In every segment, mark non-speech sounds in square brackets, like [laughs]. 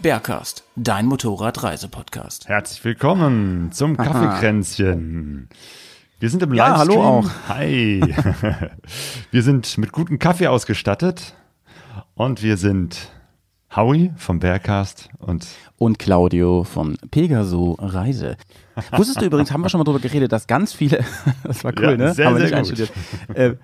Bergcast, dein Motorradreisepodcast. Herzlich willkommen zum Kaffeekränzchen. Wir sind im Ja, Livestream. hallo auch. Hi. [laughs] wir sind mit gutem Kaffee ausgestattet und wir sind Howie vom Bergcast und Und Claudio von Pegaso Reise. Wusstest du übrigens, haben wir schon mal drüber geredet, dass ganz viele, [laughs] das war cool, Ja, ne? sehr, haben wir sehr nicht gut. Äh,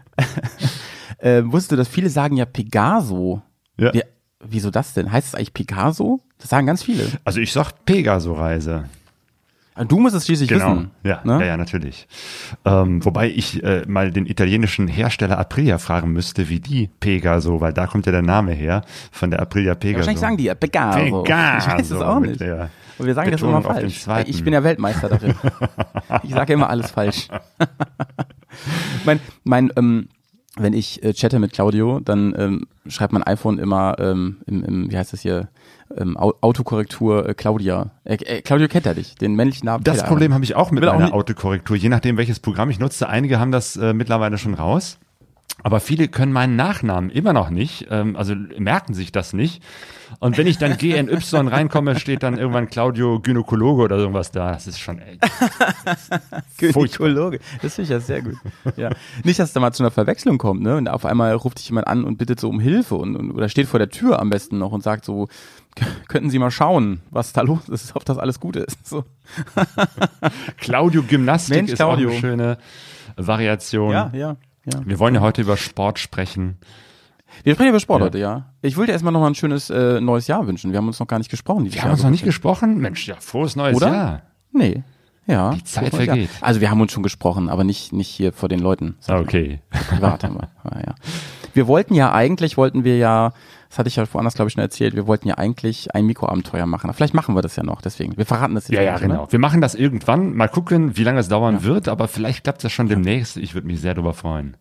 [laughs] äh, wusstest du, dass viele sagen ja Pegaso? Ja. Wie, wieso das denn? Heißt es eigentlich Picasso? Das sagen ganz viele. also ich sag Pegaso-Reise. Du musst es schließlich Genau. wissen. Ja, ne? ja, ja, natürlich. Ähm, wobei ich äh, mal den italienischen Hersteller Aprilia fragen müsste, wie die Pegaso, weil da kommt ja der Name her von der Aprilia Pegaso. Wahrscheinlich sagen die ja Pegaso. Pegaso. Ich weiß es auch nicht. Und wir sagen das immer Betonung auf dem falsch. Ich bin ja Weltmeister darin. ich sage immer alles falsch. [laughs] mein, mein, ähm, wenn ich äh, chatte mit Claudio, dann ähm, schreibt mein iPhone immer ähm, im, im, wie heißt das hier, ähm, Au- Autokorrektur äh, Claudia. Äh, äh, Claudio kennt er dich, den männlichen Namen. Das Problem habe ich auch mit meiner Autokorrektur, je nachdem welches Programm ich nutze. Einige haben das äh, mittlerweile schon raus. Aber viele können meinen Nachnamen immer noch nicht, ähm, also merken sich das nicht. Und wenn ich dann GNY [laughs] reinkomme, steht dann irgendwann Claudio Gynäkologe oder irgendwas da. Das ist schon ey, Gynäkologe. Das finde ich ja sehr gut. Ja. Nicht, dass es da mal zu einer Verwechslung kommt, ne? Und auf einmal ruft dich jemand an und bittet so um Hilfe und, und oder steht vor der Tür am besten noch und sagt so, "K- könnten Sie mal schauen, was da los ist, ob das alles gut ist. So. Claudio Gymnastik Mensch, ist Claudio. auch eine schöne Variation. Ja, ja, ja. Wir wollen ja heute über Sport sprechen. Wir sprechen über Sport Ja. heute, ja. Ich wollte erstmal noch mal ein schönes äh, neues Jahr wünschen. Wir haben uns noch gar nicht gesprochen. Wir haben Jahr uns noch nicht gesprochen. Mensch, ja, frohes neues Oder? Jahr. Nee. Ja. Die Zeit vergeht. Jahr. Also wir haben uns schon gesprochen, aber nicht, nicht hier vor den Leuten. Okay. Privat haben wir. Ja, ja. Wir wollten ja eigentlich, wollten wir ja, das hatte ich ja woanders, glaube ich, schon erzählt, wir wollten ja eigentlich ein Mikroabenteuer machen. Vielleicht machen wir das ja noch, deswegen. Wir verraten das jetzt Ja, ja, nicht, genau. Ne? Wir machen das irgendwann. Mal gucken, wie lange es dauern wird, aber vielleicht klappt das schon demnächst. Ich würde mich sehr darüber freuen.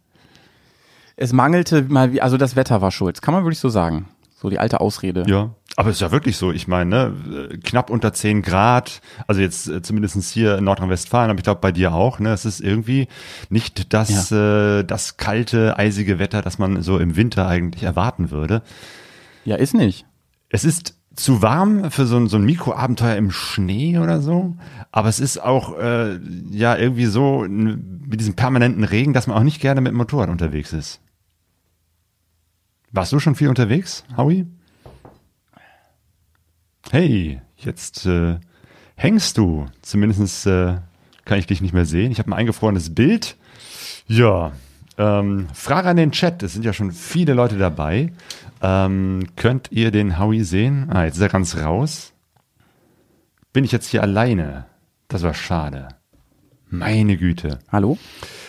Es mangelte mal, wie, also das Wetter war schuld. Kann man wirklich so sagen. So die alte Ausrede. Ja. Aber es ist ja wirklich so. Ich meine, ne, knapp unter 10 Grad, also jetzt äh, zumindest hier in Nordrhein-Westfalen, aber ich glaube bei dir auch, ne? Es ist irgendwie nicht das, äh, das kalte, eisige Wetter, das man so im Winter eigentlich erwarten würde. ja ist nicht. Es ist zu warm für so ein, so ein Mikroabenteuer im Schnee oder so, aber es ist auch äh, ja irgendwie so mit diesem permanenten Regen, dass man auch nicht gerne mit dem Motorrad unterwegs ist. Warst du schon viel unterwegs, Howie? Hey, jetzt äh, hängst du. Zumindest äh, kann ich dich nicht mehr sehen. Ich habe ein eingefrorenes Bild. Ja, ähm, Frage an den Chat. Es sind ja schon viele Leute dabei. Ähm, könnt ihr den Howie sehen? Ah, jetzt ist er ganz raus. Bin ich jetzt hier alleine? Das war schade. Meine Güte. Hallo?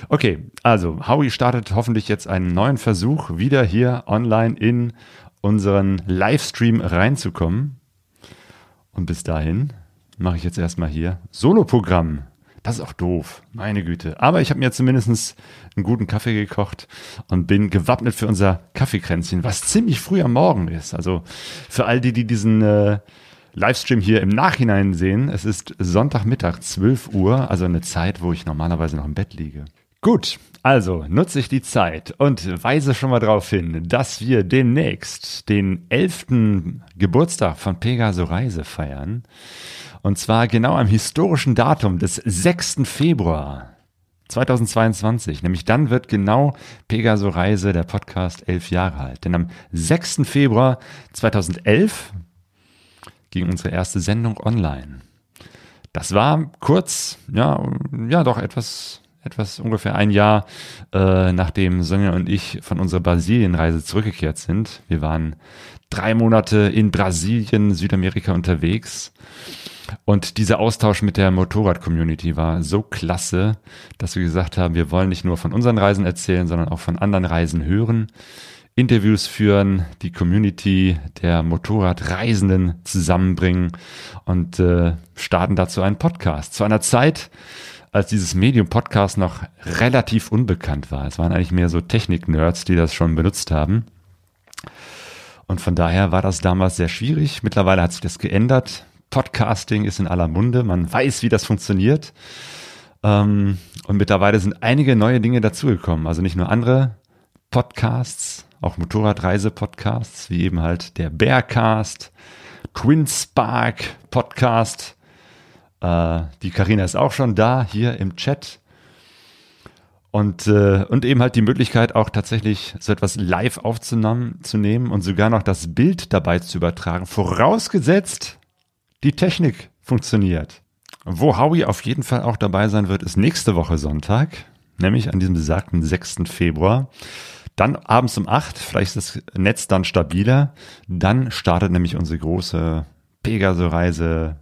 Okay, also Howie startet hoffentlich jetzt einen neuen Versuch, wieder hier online in unseren Livestream reinzukommen. Und bis dahin mache ich jetzt erstmal hier Soloprogramm. Das ist auch doof, meine Güte. Aber ich habe mir zumindest einen guten Kaffee gekocht und bin gewappnet für unser Kaffeekränzchen, was ziemlich früh am Morgen ist. Also für all die, die diesen äh, Livestream hier im Nachhinein sehen, es ist Sonntagmittag, 12 Uhr, also eine Zeit, wo ich normalerweise noch im Bett liege. Gut, also nutze ich die Zeit und weise schon mal darauf hin, dass wir demnächst den 11. Geburtstag von Pegaso Reise feiern. Und zwar genau am historischen Datum des 6. Februar 2022. Nämlich dann wird genau Pegaso Reise, der Podcast, elf Jahre alt. Denn am 6. Februar 2011 ging unsere erste Sendung online. Das war kurz, ja, ja, doch etwas, etwas ungefähr ein Jahr, äh, nachdem Sonja und ich von unserer Brasilienreise zurückgekehrt sind. Wir waren drei Monate in Brasilien, Südamerika unterwegs. Und dieser Austausch mit der Motorrad-Community war so klasse, dass wir gesagt haben, wir wollen nicht nur von unseren Reisen erzählen, sondern auch von anderen Reisen hören. Interviews führen, die Community der Motorradreisenden zusammenbringen und äh, starten dazu einen Podcast. Zu einer Zeit, als dieses Medium Podcast noch relativ unbekannt war. Es waren eigentlich mehr so Technik-Nerds, die das schon benutzt haben. Und von daher war das damals sehr schwierig. Mittlerweile hat sich das geändert. Podcasting ist in aller Munde. Man weiß, wie das funktioniert. Ähm, und mittlerweile sind einige neue Dinge dazugekommen. Also nicht nur andere Podcasts, auch Motorradreise-Podcasts, wie eben halt der Bearcast, Twin Spark Podcast. Äh, die Karina ist auch schon da, hier im Chat. Und, äh, und eben halt die Möglichkeit, auch tatsächlich so etwas live aufzunehmen zu nehmen und sogar noch das Bild dabei zu übertragen, vorausgesetzt, die Technik funktioniert. Wo Howie auf jeden Fall auch dabei sein wird, ist nächste Woche Sonntag, nämlich an diesem besagten 6. Februar. Dann abends um 8, vielleicht ist das Netz dann stabiler. Dann startet nämlich unsere große Pegaso-Reise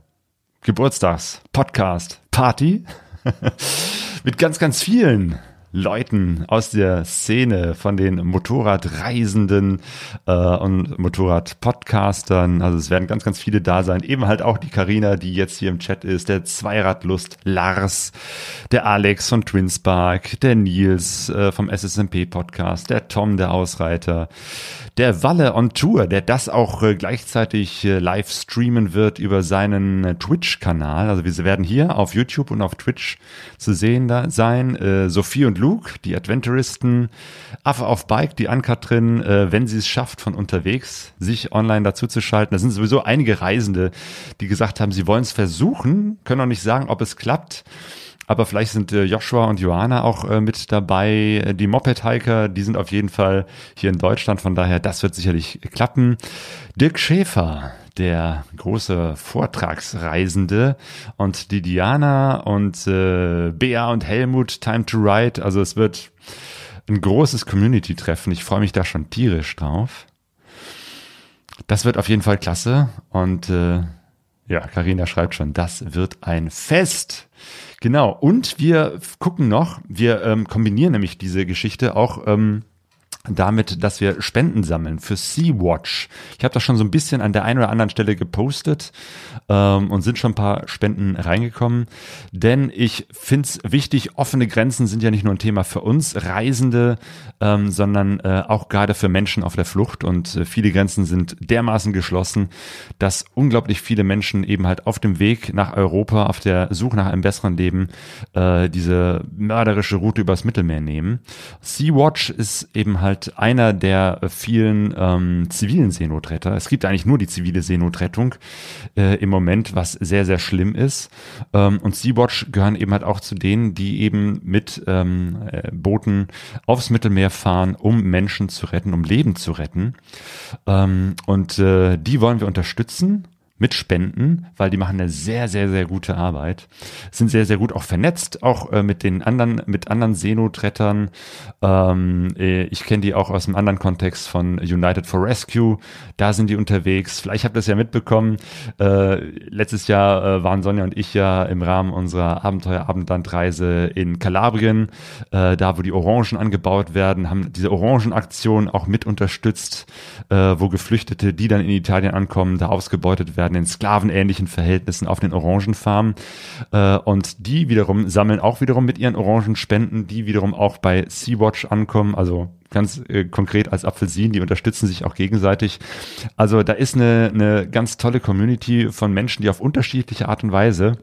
Geburtstags-Podcast-Party [laughs] mit ganz, ganz vielen Leuten aus der Szene, von den Motorradreisenden äh, und Motorradpodcastern. Also es werden ganz, ganz viele da sein. Eben halt auch die Karina, die jetzt hier im Chat ist, der Zweiradlust Lars, der Alex von Twinspark, der Nils äh, vom SSMP Podcast, der Tom, der Ausreiter, der Walle on Tour, der das auch äh, gleichzeitig äh, live streamen wird über seinen äh, Twitch-Kanal. Also wir werden hier auf YouTube und auf Twitch zu sehen da sein. Sophie und Luke, die Adventuristen, Affe auf Bike, die Ankatrin, wenn sie es schafft, von unterwegs sich online dazu zu schalten. Da sind sowieso einige Reisende, die gesagt haben, sie wollen es versuchen, können auch nicht sagen, ob es klappt. Aber vielleicht sind äh, Joshua und Johanna auch äh, mit dabei. Äh, die Moped-Hiker, die sind auf jeden Fall hier in Deutschland. Von daher, das wird sicherlich klappen. Dirk Schäfer, der große Vortragsreisende und die Diana und äh, Bea und Helmut, Time to Ride. Also es wird ein großes Community-Treffen. Ich freue mich da schon tierisch drauf. Das wird auf jeden Fall klasse. Und äh, ja, Karina schreibt schon, das wird ein Fest. Genau. Und wir gucken noch, wir ähm, kombinieren nämlich diese Geschichte auch ähm, damit, dass wir Spenden sammeln für Sea-Watch. Ich habe das schon so ein bisschen an der einen oder anderen Stelle gepostet ähm, und sind schon ein paar Spenden reingekommen. Denn ich finde es wichtig, offene Grenzen sind ja nicht nur ein Thema für uns Reisende, ähm, sondern äh, auch gerade für Menschen auf der Flucht. Und äh, viele Grenzen sind dermaßen geschlossen, dass unglaublich viele Menschen eben halt auf dem Weg nach Europa, auf der Suche nach einem besseren Leben, äh, diese mörderische Route übers Mittelmeer nehmen. Sea-Watch ist eben halt halt einer der vielen ähm, zivilen Seenotretter. Es gibt eigentlich nur die zivile Seenotrettung äh, im Moment, was sehr, sehr schlimm ist. Ähm, und Sea-Watch gehören eben halt auch zu denen, die eben mit ähm, äh, Booten aufs Mittelmeer fahren, um Menschen zu retten, um Leben zu retten. Ähm, und äh, die wollen wir unterstützen mit Spenden, weil die machen eine sehr, sehr, sehr gute Arbeit. Sind sehr, sehr gut auch vernetzt, auch äh, mit den anderen, mit anderen Seenotrettern. Ähm, äh, ich kenne die auch aus einem anderen Kontext von United for Rescue. Da sind die unterwegs. Vielleicht habt ihr es ja mitbekommen. Äh, letztes Jahr äh, waren Sonja und ich ja im Rahmen unserer Abenteuer-Abendlandreise in Kalabrien, äh, da wo die Orangen angebaut werden, haben diese Orangenaktion auch mit unterstützt, äh, wo Geflüchtete, die dann in Italien ankommen, da ausgebeutet werden werden in sklavenähnlichen Verhältnissen auf den Orangenfarmen. Äh, und die wiederum sammeln auch wiederum mit ihren Orangenspenden, die wiederum auch bei Sea-Watch ankommen. Also ganz äh, konkret als Apfelsinen, die unterstützen sich auch gegenseitig. Also da ist eine, eine ganz tolle Community von Menschen, die auf unterschiedliche Art und Weise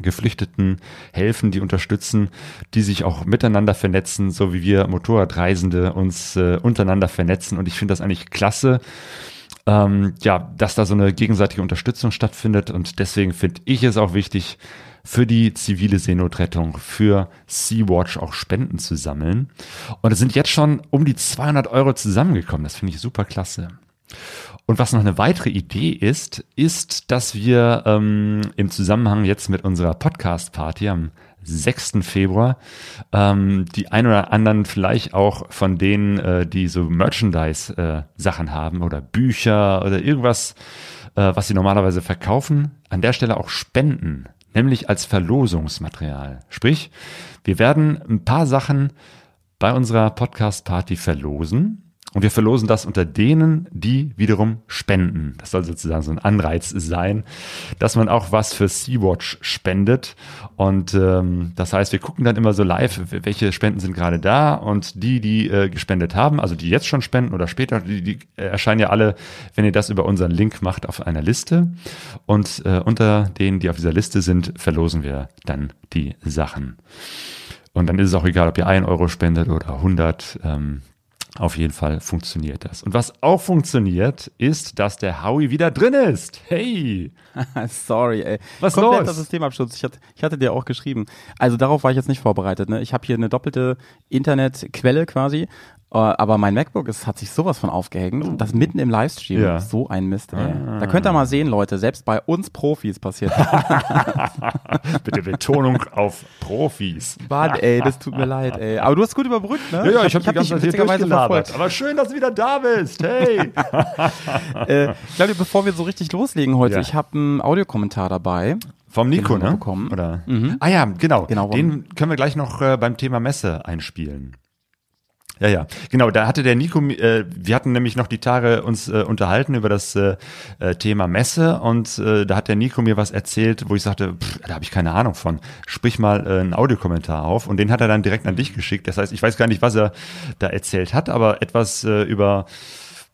Geflüchteten helfen, die unterstützen, die sich auch miteinander vernetzen, so wie wir Motorradreisende uns äh, untereinander vernetzen. Und ich finde das eigentlich klasse, ähm, ja, dass da so eine gegenseitige Unterstützung stattfindet. Und deswegen finde ich es auch wichtig, für die zivile Seenotrettung, für Sea-Watch auch Spenden zu sammeln. Und es sind jetzt schon um die 200 Euro zusammengekommen. Das finde ich super klasse. Und was noch eine weitere Idee ist, ist, dass wir ähm, im Zusammenhang jetzt mit unserer Podcast-Party am 6. Februar. Ähm, die ein oder anderen vielleicht auch von denen, äh, die so Merchandise-Sachen äh, haben oder Bücher oder irgendwas, äh, was sie normalerweise verkaufen, an der Stelle auch spenden, nämlich als Verlosungsmaterial. Sprich, wir werden ein paar Sachen bei unserer Podcast-Party verlosen Und wir verlosen das unter denen, die wiederum spenden. Das soll sozusagen so ein Anreiz sein, dass man auch was für Sea-Watch spendet. Und ähm, das heißt, wir gucken dann immer so live, welche Spenden sind gerade da und die, die äh, gespendet haben, also die jetzt schon spenden oder später, die, die erscheinen ja alle, wenn ihr das über unseren Link macht, auf einer Liste. Und äh, unter denen, die auf dieser Liste sind, verlosen wir dann die Sachen. Und dann ist es auch egal, ob ihr ein Euro spendet oder 100. Ähm, auf jeden Fall funktioniert das. Und was auch funktioniert, ist, dass der Howie wieder drin ist. Hey! [laughs] Sorry, ey. Was Kompletter los? Systemabsturz. Ich hatte, ich hatte dir auch geschrieben. Also darauf war ich jetzt nicht vorbereitet. Ne? Ich habe hier eine doppelte Internetquelle quasi. Äh, Aber mein MacBook ist, hat sich sowas von aufgehängt. Das mitten im Livestream. Ja. So ein Mist, ey. Da könnt ihr mal sehen, Leute. Selbst bei uns Profis passiert [laughs] Bitte Betonung auf Profis. Mann, [laughs] ey, das tut mir leid, ey. Aber du hast gut überbrückt, ne? Ja, ja, ich habe hab die ganze Zeit durchgelabert. Aber schön, dass du wieder da bist. Hey! [laughs] Äh, Claudia, bevor wir so richtig loslegen heute, Ja. ich habe einen Audiokommentar dabei. Vom Nico, ne? bekommen. Oder? Ah ja, genau. Genau. Den können wir gleich noch äh, beim Thema Messe einspielen. Ja, ja, genau. Da hatte der Nico, äh, wir hatten nämlich noch die Tage uns äh, unterhalten über das äh, äh, Thema Messe und äh, da hat der Nico mir was erzählt, wo ich sagte, pff, da habe ich keine Ahnung von. Sprich mal äh, einen Audiokommentar auf und den hat er dann direkt an dich geschickt. Das heißt, ich weiß gar nicht, was er da erzählt hat, aber etwas äh, über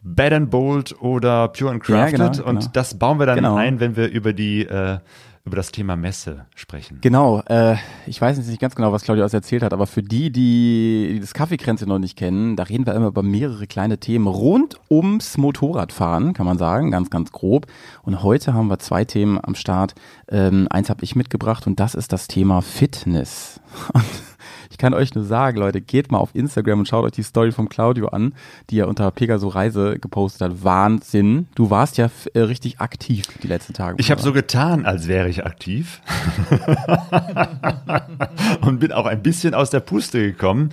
Bad and Bold oder Pure and Ja, Crafted genau, und genau. das bauen wir dann Genau. ein, wenn wir über die äh, über das Thema Messe sprechen. Genau, äh, ich weiß jetzt nicht ganz genau, was Claudia uns erzählt hat, aber für die, die das Kaffeekränze noch nicht kennen, da reden wir immer über mehrere kleine Themen rund ums Motorradfahren, kann man sagen, ganz, ganz grob. Und heute haben wir zwei Themen am Start. Ähm, eins habe ich mitgebracht und das ist das Thema Fitness. [laughs] Und ich kann euch nur sagen, Leute, geht mal auf Instagram und schaut euch die Story vom Claudio an, die er unter Pegaso Reise gepostet hat. Wahnsinn. Du warst ja äh, richtig aktiv die letzten Tage. Ich habe so getan, als wäre ich aktiv [laughs] und bin auch ein bisschen aus der Puste gekommen.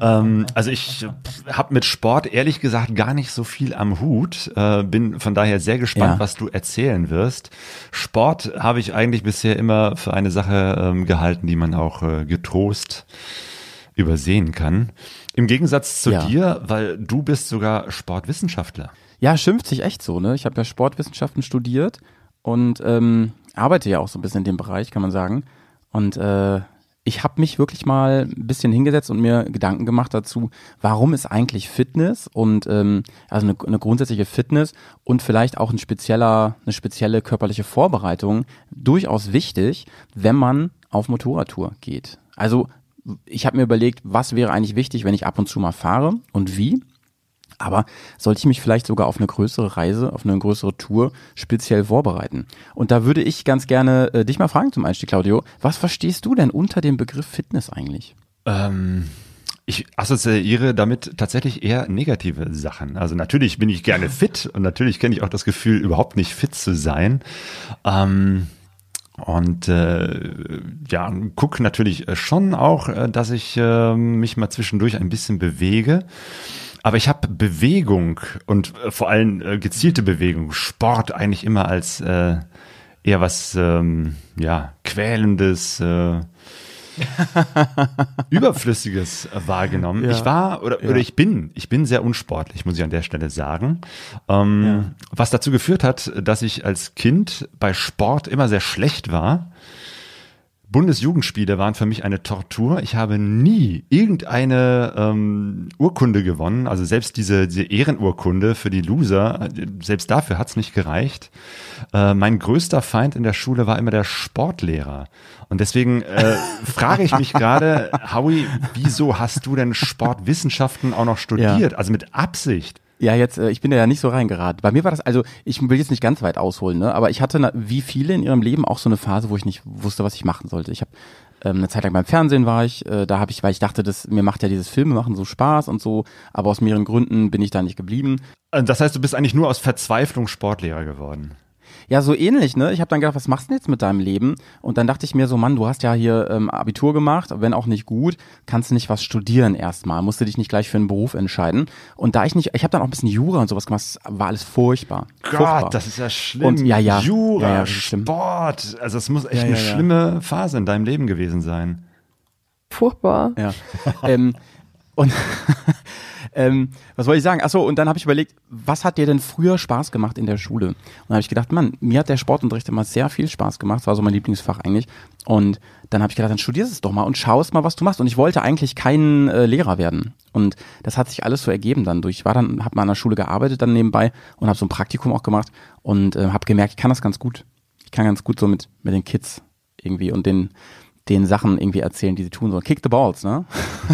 Ähm, also ich habe mit Sport ehrlich gesagt gar nicht so viel am Hut. Äh, bin von daher sehr gespannt, Ja. was du erzählen wirst. Sport habe ich eigentlich bisher immer für eine Sache ähm, gehalten, die man auch äh, getrost übersehen kann. Im Gegensatz zu Ja. dir, weil du bist sogar Sportwissenschaftler. Ja, schimpft sich echt so, ne? Ich habe ja Sportwissenschaften studiert und ähm, arbeite ja auch so ein bisschen in dem Bereich, kann man sagen. Und äh, ich habe mich wirklich mal ein bisschen hingesetzt und mir Gedanken gemacht dazu, warum ist eigentlich Fitness und ähm, also eine, eine grundsätzliche Fitness und vielleicht auch ein spezieller, eine spezielle körperliche Vorbereitung durchaus wichtig, wenn man auf Motorradtour geht. Also ich habe mir überlegt, was wäre eigentlich wichtig, wenn ich ab und zu mal fahre und wie. Aber sollte ich mich vielleicht sogar auf eine größere Reise, auf eine größere Tour speziell vorbereiten? Und da würde ich ganz gerne äh, dich mal fragen zum Einstieg, Claudio. Was verstehst du denn unter dem Begriff Fitness eigentlich? Ähm, ich assoziiere damit tatsächlich eher negative Sachen. Also natürlich bin ich gerne [gasps] fit und natürlich kenne ich auch das Gefühl, überhaupt nicht fit zu sein. Ähm, und äh, ja, guck natürlich äh, schon auch, äh, dass ich äh, mich mal zwischendurch ein bisschen bewege. Aber ich habe Bewegung und äh, vor allem äh, gezielte Bewegung, Sport eigentlich immer als äh, eher was ähm, ja quälendes, äh, [laughs] überflüssiges äh, wahrgenommen. Ja. Ich war oder, Ja. oder ich bin, ich bin sehr unsportlich, muss ich an der Stelle sagen. Ähm, Was dazu geführt hat, dass ich als Kind bei Sport immer sehr schlecht war. Bundesjugendspiele waren für mich eine Tortur. Ich habe nie irgendeine ähm, Urkunde gewonnen. Also selbst diese, diese Ehrenurkunde für die Loser, äh, selbst dafür hat's nicht gereicht. Äh, mein größter Feind in der Schule war immer der Sportlehrer. Und deswegen äh, [laughs] frage ich mich gerade, Howie, wieso hast du denn Sportwissenschaften auch noch studiert? Also mit Absicht. Ja, jetzt, äh, ich bin ja nicht so reingeraten. Bei mir war das, also ich will jetzt nicht ganz weit ausholen, ne? aber ich hatte, wie viele in ihrem Leben, auch so eine Phase, wo ich nicht wusste, was ich machen sollte. Ich habe ähm, eine Zeit lang beim Fernsehen war ich, äh, da habe ich, weil ich dachte, das, mir macht ja dieses Filme machen so Spaß und so, aber aus mehreren Gründen bin ich da nicht geblieben. Äh, Das heißt, du bist eigentlich nur aus Verzweiflung Sportlehrer geworden. Ja, so ähnlich, ne? Ich habe dann gedacht, was machst du denn jetzt mit deinem Leben? Und dann dachte ich mir so, Mann, du hast ja hier ähm, Abitur gemacht, wenn auch nicht gut, kannst du nicht was studieren erstmal, musst du dich nicht gleich für einen Beruf entscheiden. Und da ich nicht, ich habe dann auch ein bisschen Jura und sowas gemacht, war alles furchtbar. furchtbar. Gott, das ist ja schlimm. Und- ja, ja. Jura, Ja, ja, das ist schlimm. Sport. Also es muss echt Ja, eine schlimme Phase in deinem Leben gewesen sein. Furchtbar. Ja. ähm, und [laughs] [laughs] ähm, was wollte ich sagen? Achso, und dann habe ich überlegt, was hat dir denn früher Spaß gemacht in der Schule? Und dann habe ich gedacht, Mann, mir hat der Sportunterricht immer sehr viel Spaß gemacht. Das war so mein Lieblingsfach eigentlich. Und dann habe ich gedacht, dann studierst es doch mal und schaust mal, was du machst. Und ich wollte eigentlich kein äh, Lehrer werden. Und das hat sich alles so ergeben dann durch. Ich war dann, habe mal an der Schule gearbeitet dann nebenbei und habe so ein Praktikum auch gemacht und äh, habe gemerkt, ich kann das ganz gut. Ich kann ganz gut so mit mit den Kids irgendwie und den den Sachen irgendwie erzählen, die sie tun sollen. Kick the balls, ne?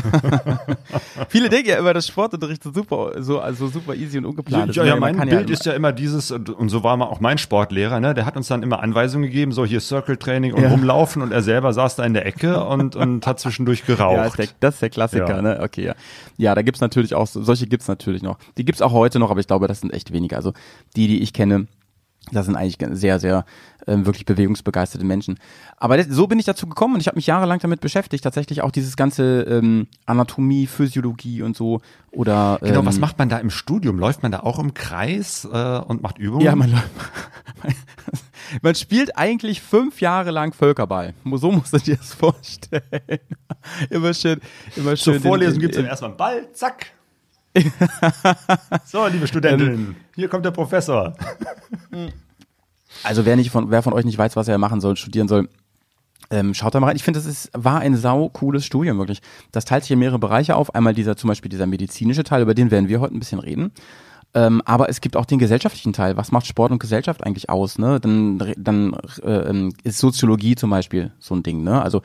[laughs] Viele denken ja immer, dass Sportunterricht so super, so also super easy und ungeplant ist. Ja, ja, Man mein Bild ja, ist ja immer dieses, und und so war mal auch mein Sportlehrer, ne? der hat uns dann immer Anweisungen gegeben, so hier Circle-Training und Ja. rumlaufen und er selber saß da in der Ecke [laughs] und, und hat zwischendurch geraucht. Ja, ist der, das ist der Klassiker, Ja. ne? Okay, ja. Ja, da gibt's natürlich auch, so- solche gibt's natürlich noch. Die gibt's auch heute noch, aber ich glaube, das sind echt wenige. Also die, die ich kenne, das sind eigentlich sehr, sehr ähm, wirklich bewegungsbegeisterte Menschen. Aber das, so bin ich dazu gekommen und ich habe mich jahrelang damit beschäftigt, tatsächlich auch dieses ganze ähm, Anatomie, Physiologie und so oder Genau, ähm, was macht man da im Studium? Läuft man da auch im Kreis äh, und macht Übungen? Ja, man, [laughs] man spielt eigentlich fünf Jahre lang Völkerball. So musst du dir das vorstellen. [laughs] Immer schön, immer schön. Zur Vorlesung gibt's dann erstmal einen Ball, zack. [laughs] so, liebe Studentinnen, hier kommt der Professor. Also wer nicht von, wer von euch nicht weiß, was er machen soll, studieren soll, ähm, schaut da mal rein. Ich finde, das ist, war ein sau cooles Studium, wirklich. Das teilt sich in mehrere Bereiche auf. Einmal dieser, zum Beispiel dieser medizinische Teil, über den werden wir heute ein bisschen reden. Ähm, aber es gibt auch den gesellschaftlichen Teil. Was macht Sport und Gesellschaft eigentlich aus? Ne? Dann, dann äh, ähm, ist Soziologie zum Beispiel so ein Ding. Ne? Also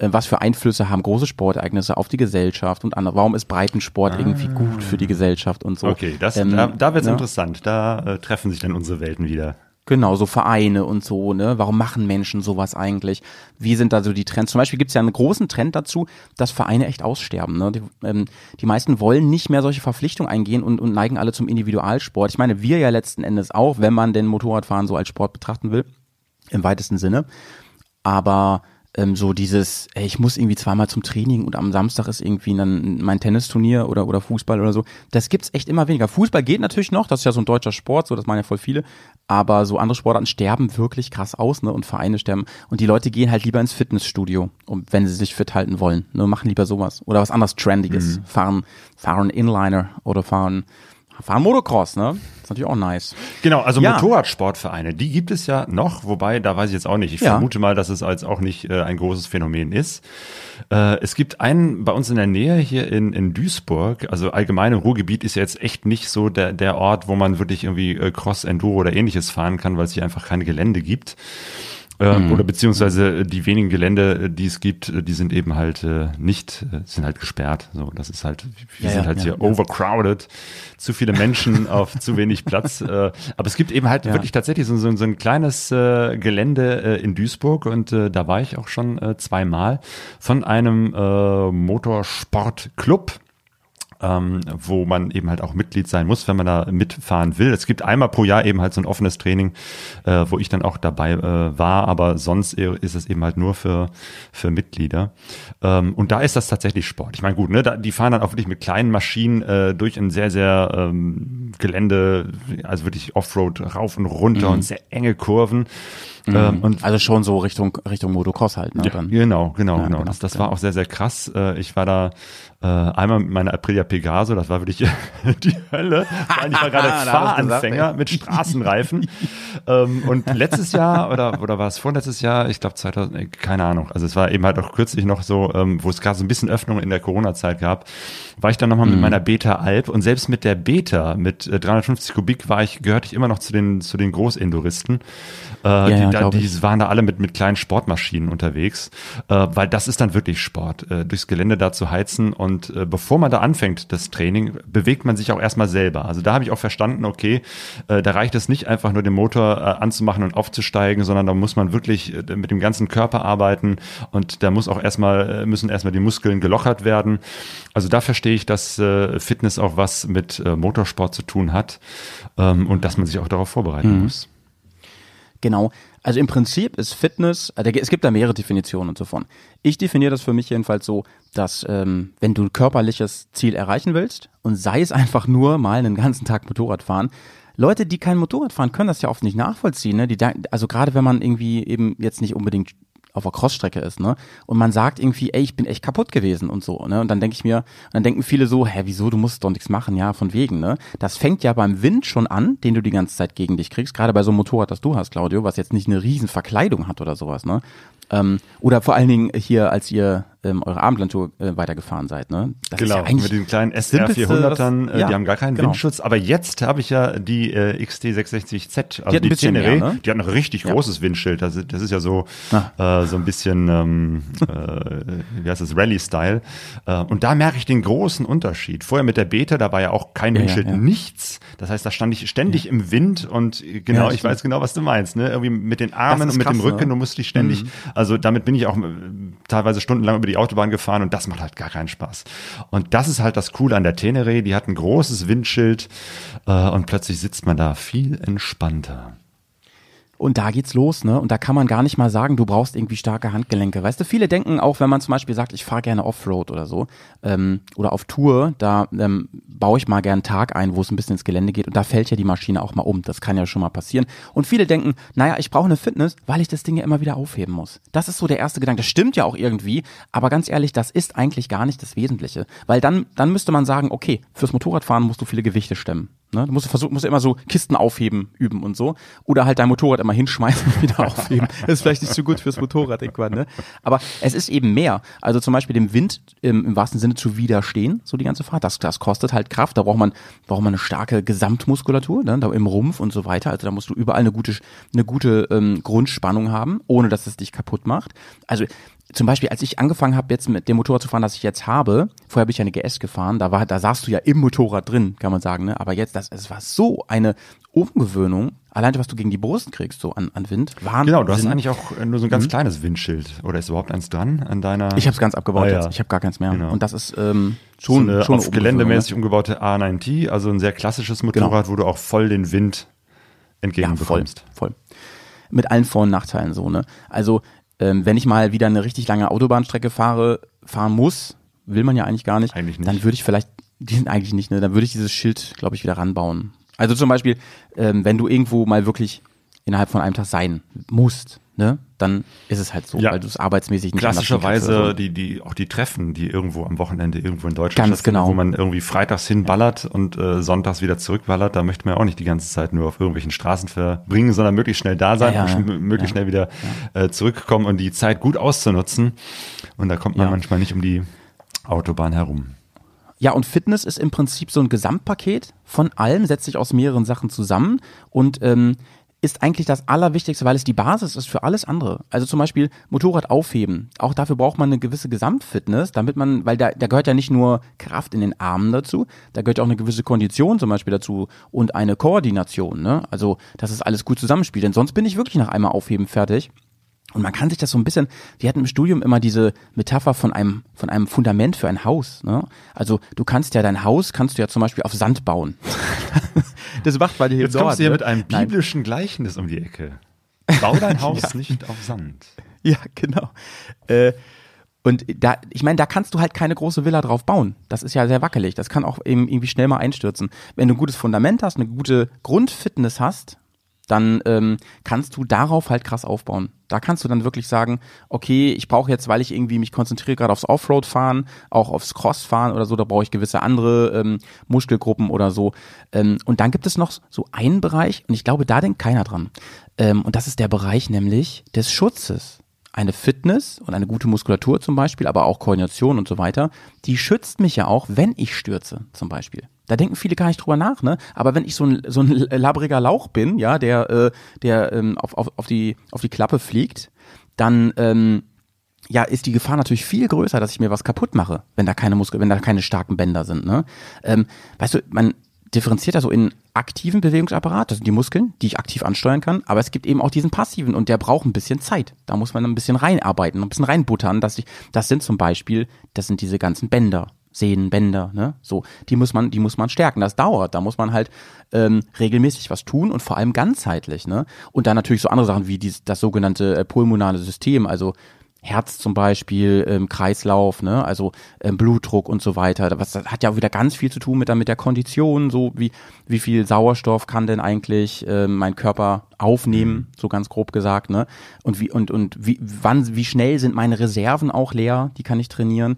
was für Einflüsse haben große Sportereignisse auf die Gesellschaft und andere? Warum ist Breitensport irgendwie gut für die Gesellschaft und so? Okay, das, Ähm, da, da wird's ne? interessant. Da äh, treffen sich dann unsere Welten wieder. Genau, so Vereine und so, ne? Warum machen Menschen sowas eigentlich? Wie sind da so die Trends? Zum Beispiel gibt es ja einen großen Trend dazu, dass Vereine echt aussterben. Ne? Die, ähm, die meisten wollen nicht mehr solche Verpflichtungen eingehen und, und neigen alle zum Individualsport. Ich meine, wir ja letzten Endes auch, wenn man denn Motorradfahren so als Sport betrachten will, im weitesten Sinne. Aber ähm, so dieses, ey, ich muss irgendwie zweimal zum Training und am Samstag ist irgendwie dann mein Tennisturnier oder, oder Fußball oder so. Das gibt's echt immer weniger. Fußball geht natürlich noch, das ist ja so ein deutscher Sport, so das machen ja voll viele. Aber so andere Sportarten sterben wirklich krass aus, ne? Und Vereine sterben. Und die Leute gehen halt lieber ins Fitnessstudio, um, wenn sie sich fit halten wollen. Ne? Machen lieber sowas. Oder was anderes Trendiges. Fahren, fahren Inliner oder fahren, fahren Motocross, ne? ist natürlich auch nice. Genau, also Ja. Motorradsportvereine, die gibt es ja noch, wobei, da weiß ich jetzt auch nicht. Ich Ja. vermute mal, dass es als auch nicht äh, ein großes Phänomen ist. Äh, es gibt einen bei uns in der Nähe hier in, in Duisburg, also allgemein im Ruhrgebiet ist ja jetzt echt nicht so der, der Ort, wo man wirklich irgendwie äh, Cross, Enduro oder ähnliches fahren kann, weil es hier einfach keine Gelände gibt. Ähm, Oder beziehungsweise äh, die wenigen Gelände, äh, die es gibt, äh, die sind eben halt äh, nicht, sind halt gesperrt. So, das ist halt, wir Ja, sind halt ja, hier ja. overcrowded, zu viele Menschen [laughs] auf zu wenig Platz. Äh, aber es gibt eben halt wirklich tatsächlich so, so, so ein kleines äh, Gelände in Duisburg und da war ich auch schon zweimal von einem Motorsportclub ähm, wo man eben halt auch Mitglied sein muss, wenn man da mitfahren will. Es gibt einmal pro Jahr eben halt so ein offenes Training, äh, wo ich dann auch dabei äh, war, aber sonst ist es eben halt nur für, für Mitglieder. Ähm, und da ist das tatsächlich Sport. Ich meine, gut, ne, da, die fahren dann auch wirklich mit kleinen Maschinen äh, durch ein sehr, sehr ähm, Gelände, also wirklich Offroad rauf und runter und sehr enge Kurven. Ähm, und Also schon so Richtung, Richtung Motocross halt, ne? ja, Dann. genau, genau, Ja, genau. genau, Das, das ja. war auch sehr, sehr krass. Äh, Ich war da äh, einmal mit meiner Aprilia Pegaso, das war wirklich [laughs] die Hölle. Ich war gerade [laughs] Fahranfänger gesagt, mit Straßenreifen. ähm, und letztes Jahr, oder, oder war es vorletztes Jahr, ich glaube 2000, äh, keine Ahnung, also es war eben halt auch kürzlich noch so, ähm, wo es gerade so ein bisschen Öffnung in der Corona-Zeit gab, war ich dann nochmal Mhm. mit meiner Beta Alp und selbst mit der Beta mit äh, 350 Kubik war ich, gehörte ich immer noch zu den, zu den Großinduristen. Äh, ja, die, da, glaub die waren da alle mit, mit kleinen Sportmaschinen unterwegs, äh, weil das ist dann wirklich Sport, äh, durchs Gelände da zu heizen und äh, bevor man da anfängt, das Training, bewegt man sich auch erstmal selber. Also da habe ich auch verstanden, okay, äh, da reicht es nicht einfach nur den Motor äh, anzumachen und aufzusteigen, sondern da muss man wirklich äh, mit dem ganzen Körper arbeiten und da muss auch erstmal, äh, müssen erstmal die Muskeln gelockert werden. Also da verstehe ich, dass äh, Fitness auch was mit äh, Motorsport zu tun hat ähm, und dass man sich auch darauf vorbereiten muss. Genau. Also im Prinzip ist Fitness, äh, es gibt da mehrere Definitionen und so von. Ich definiere das für mich jedenfalls so, dass ähm, wenn du ein körperliches Ziel erreichen willst und sei es einfach nur mal einen ganzen Tag Motorrad fahren, Leute, die kein Motorrad fahren, können das ja oft nicht nachvollziehen. Ne? Die, also gerade wenn man irgendwie eben jetzt nicht unbedingt auf der Crossstrecke ist, ne? Und man sagt irgendwie, ey, ich bin echt kaputt gewesen und so, ne? Und dann denke ich mir, dann denken viele so, hä, wieso, du musst doch nichts machen, ja, von wegen, ne? Das fängt ja beim Wind schon an, den du die ganze Zeit gegen dich kriegst, gerade bei so einem Motorrad, das du hast, Claudio, was jetzt nicht eine riesen Verkleidung hat oder sowas, ne? Ähm, oder vor allen Dingen hier, als ihr ähm, eure Abendlandtour äh, weitergefahren seid, ne? Das genau, mit den kleinen SR 400ern, äh, ja, die haben gar keinen genau. Windschutz. Aber jetzt habe ich ja die äh, XT660Z, also hat ein bisschen mehr, ne? die hat noch ein richtig Ja. großes Windschild. Das, ist- das ist ja so, Ah. äh, so ein bisschen, ähm, äh, wie heißt das, Rallye-Style. Äh, und da merke ich den großen Unterschied. Vorher mit der Beta, da war ja auch kein Ja, ja, Windschild, ja. nichts. Das heißt, da stand ich ständig im Wind und äh, genau, Ja, ich weiß genau, was du meinst. Ne? Irgendwie mit den Armen und mit dem krass, ne? Rücken, du musst dich ständig, also damit bin ich auch äh, teilweise stundenlang über die Autobahn gefahren und das macht halt gar keinen Spaß. Und das ist halt das Coole an der Tenere, die hat ein großes Windschild äh, und plötzlich sitzt man da viel entspannter. Und da geht's los, ne? Und da kann man gar nicht mal sagen, du brauchst irgendwie starke Handgelenke. Weißt du, viele denken auch, wenn man zum Beispiel sagt, ich fahre gerne Offroad oder so, ähm, oder auf Tour, da ähm, baue ich mal gern einen Tag ein, wo es ein bisschen ins Gelände geht und da fällt ja die Maschine auch mal um. Das kann ja schon mal passieren. Und viele denken, naja, ich brauche eine Fitness, weil ich das Ding ja immer wieder aufheben muss. Das ist so der erste Gedanke. Das stimmt ja auch irgendwie, aber ganz ehrlich, das ist eigentlich gar nicht das Wesentliche. Weil dann, dann müsste man sagen, okay, fürs Motorradfahren musst du viele Gewichte stemmen. Ne? Du musst versuchen, musst immer so Kisten aufheben üben und so. Oder halt dein Motorrad immer hinschmeißen und wieder [laughs] aufheben. Das ist vielleicht nicht so gut fürs Motorrad irgendwann, ne? Aber es ist eben mehr. Also zum Beispiel dem Wind im, im wahrsten Sinne zu widerstehen, so die ganze Fahrt. Das, das kostet halt Kraft. Da braucht man, braucht man eine starke Gesamtmuskulatur, ne? Da im Rumpf und so weiter. Also da musst du überall eine gute, eine gute ähm, Grundspannung haben, ohne dass es dich kaputt macht. Also zum Beispiel, als ich angefangen habe, jetzt mit dem Motorrad zu fahren, das ich jetzt habe, vorher bin ich ja eine GS gefahren, da war, da saßt du ja im Motorrad drin, kann man sagen, ne? Aber jetzt, das, es war so eine Umgewöhnung, allein was du gegen die Brust kriegst, so an, an Wind. Wahnsinn. Genau, du hast eigentlich auch äh, nur so ein ganz kleines Windschild. Oder ist überhaupt eins dran an deiner? Mhm. Ich habe es ganz abgebaut Ah, ja. jetzt. Ich habe gar keins mehr. Genau. Und das ist ähm, so schon, eine schon auf Umgewöhnung, geländemäßig umgebaute A9T, also ein sehr klassisches Motorrad, wo du auch voll den Wind Ja, voll, entgegenbekommst. voll. Mit allen Vor- und Nachteilen so, ne? Also, ähm, wenn ich mal wieder eine richtig lange Autobahnstrecke fahre, fahren muss, will man ja eigentlich gar nicht, Eigentlich nicht. dann würde ich vielleicht, die sind eigentlich nicht, ne? Dann würde ich dieses Schild, glaube ich, wieder ranbauen. Also zum Beispiel, ähm, wenn du irgendwo mal wirklich innerhalb von einem Tag sein musst, ne? Dann ist es halt so, Ja. weil du es arbeitsmäßig nicht Klassischerweise die, die, auch die Treffen, die irgendwo am Wochenende irgendwo in Deutschland Ganz genau. wo man irgendwie freitags hinballert und äh, sonntags wieder zurückballert, da möchte man ja auch nicht die ganze Zeit nur auf irgendwelchen Straßen verbringen, sondern möglichst schnell da sein Ja, ja, und möglichst ja. schnell wieder äh, zurückkommen und die Zeit gut auszunutzen. Und da kommt man Ja. manchmal nicht um die Autobahn herum. Ja, und Fitness ist im Prinzip so ein Gesamtpaket von allem, setzt sich aus mehreren Sachen zusammen und ähm, ist eigentlich das Allerwichtigste, weil es die Basis ist für alles andere. Also zum Beispiel Motorrad aufheben. Auch dafür braucht man eine gewisse Gesamtfitness, damit man, weil da, da gehört ja nicht nur Kraft in den Armen dazu, da gehört ja auch eine gewisse Kondition zum Beispiel dazu und eine Koordination. Ne? Also, dass es alles gut zusammenspielt. Denn sonst bin ich wirklich nach einmal aufheben fertig. Und man kann sich das so ein bisschen, wir hatten im Studium immer diese Metapher von einem, von einem Fundament für ein Haus. Ne? Also du kannst ja dein Haus, kannst du ja zum Beispiel auf Sand bauen. [laughs] das macht weil hier Jetzt kommst du hier ne? mit einem Nein. biblischen Gleichnis um die Ecke. Bau dein [laughs] Haus nicht auf Sand. Ja, genau. Äh, und da, ich meine, da kannst du halt keine große Villa drauf bauen. Das ist ja sehr wackelig. Das kann auch eben irgendwie schnell mal einstürzen. Wenn du ein gutes Fundament hast, eine gute Grundfitness hast, dann ähm, kannst du darauf halt krass aufbauen. Da kannst du dann wirklich sagen, okay, ich brauche jetzt, weil ich irgendwie mich konzentriere gerade aufs Offroad-Fahren, auch aufs Cross-Fahren oder so, da brauche ich gewisse andere ähm, Muskelgruppen oder so. Ähm, und dann gibt es noch so einen Bereich, und ich glaube, da denkt keiner dran. Ähm, und das ist der Bereich nämlich des Schutzes eine Fitness und eine gute Muskulatur zum Beispiel, aber auch Koordination und so weiter, die schützt mich ja auch, wenn ich stürze zum Beispiel. Da denken viele gar nicht drüber nach, ne? Aber wenn ich so ein, so ein [laughs] labriger Lauch bin, ja, der, äh, der ähm, auf, auf, auf, die, auf die Klappe fliegt, dann ähm, ja, ist die Gefahr natürlich viel größer, dass ich mir was kaputt mache, wenn da keine Muskel, wenn da keine starken Bänder sind. Ne? Ähm, weißt du, man differenziert da so in aktiven Bewegungsapparat, das sind die Muskeln, die ich aktiv ansteuern kann, aber es gibt eben auch diesen passiven und der braucht ein bisschen Zeit. Da muss man ein bisschen reinarbeiten, ein bisschen reinbuttern. Dass ich, das sind zum Beispiel, das sind diese ganzen Bänder. Sehnen, Bänder, ne? So, die muss man, die muss man stärken. Das dauert. Da muss man halt ähm, regelmäßig was tun und vor allem ganzheitlich, ne? Und dann natürlich so andere Sachen wie dies, das sogenannte äh, pulmonale System, also Herz zum Beispiel, ähm, Kreislauf, ne, also ähm, Blutdruck und so weiter. Was das hat ja auch wieder ganz viel zu tun mit der, mit der Kondition, so wie wie viel Sauerstoff kann denn eigentlich äh, mein Körper aufnehmen, so ganz grob gesagt, ne? Und wie und und wie wann wie schnell sind meine Reserven auch leer? Die kann ich trainieren.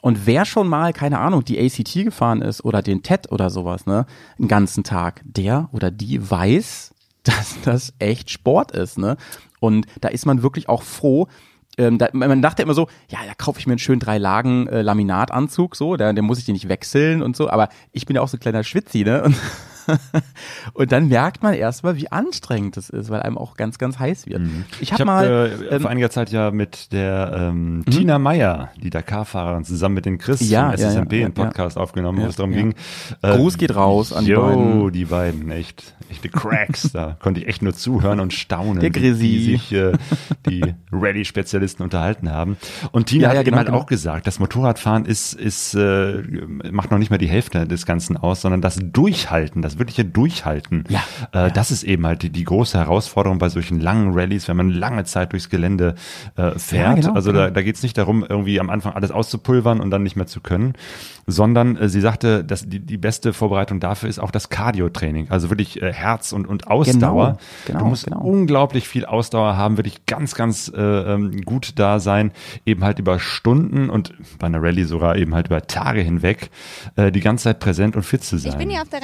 Und wer schon mal, keine Ahnung, die ACT gefahren ist oder den TED oder sowas, ne, einen ganzen Tag, der oder die weiß, [laughs] dass das echt Sport ist, ne? Und da ist man wirklich auch froh. Ähm, da, man dachte immer so, ja, da kaufe ich mir einen schönen drei Lagen äh, Laminatanzug, so, da, der muss ich den nicht wechseln und so. Aber ich bin ja auch so ein kleiner Schwitzi, ne? Und [laughs] und dann merkt man erstmal, wie anstrengend das ist, weil einem auch ganz, ganz heiß wird. Mhm. Ich habe hab, mal äh, ähm, vor einiger Zeit ja mit der ähm, Tina Meyer, die Dakar-Fahrerin, zusammen mit den Chris Ja, vom ja, SSMP ja, einen Podcast aufgenommen, wo es darum ging. äh, Gruß geht raus an die yo, beiden. die beiden, echt, echte Cracks. da [laughs] konnte ich echt nur zuhören und staunen, Der wie Grisi. die sich äh, die Rallye-Spezialisten unterhalten haben. Und Tina hat ja, eben genau, halt genau. auch gesagt, das Motorradfahren ist, ist äh, macht noch nicht mal die Hälfte des Ganzen aus, sondern das Durchhalten, das wirkliche Durchhalten, Ja, äh, das ist eben halt die, die große Herausforderung bei solchen langen Rallyes, wenn man lange Zeit durchs Gelände äh, fährt. genau, also genau. da, da geht es nicht darum, irgendwie am Anfang alles auszupulvern und dann nicht mehr zu können, sondern äh, sie sagte, dass die, die beste Vorbereitung dafür ist auch das Cardio-Training, also wirklich äh, Herz und, und Ausdauer. genau, du musst genau. unglaublich viel Ausdauer haben, wirklich ganz, ganz äh, ähm, gut da sein, eben halt über Stunden und bei einer Rallye sogar eben halt über Tage hinweg äh, die ganze Zeit präsent und fit zu sein. Ich bin hier auf der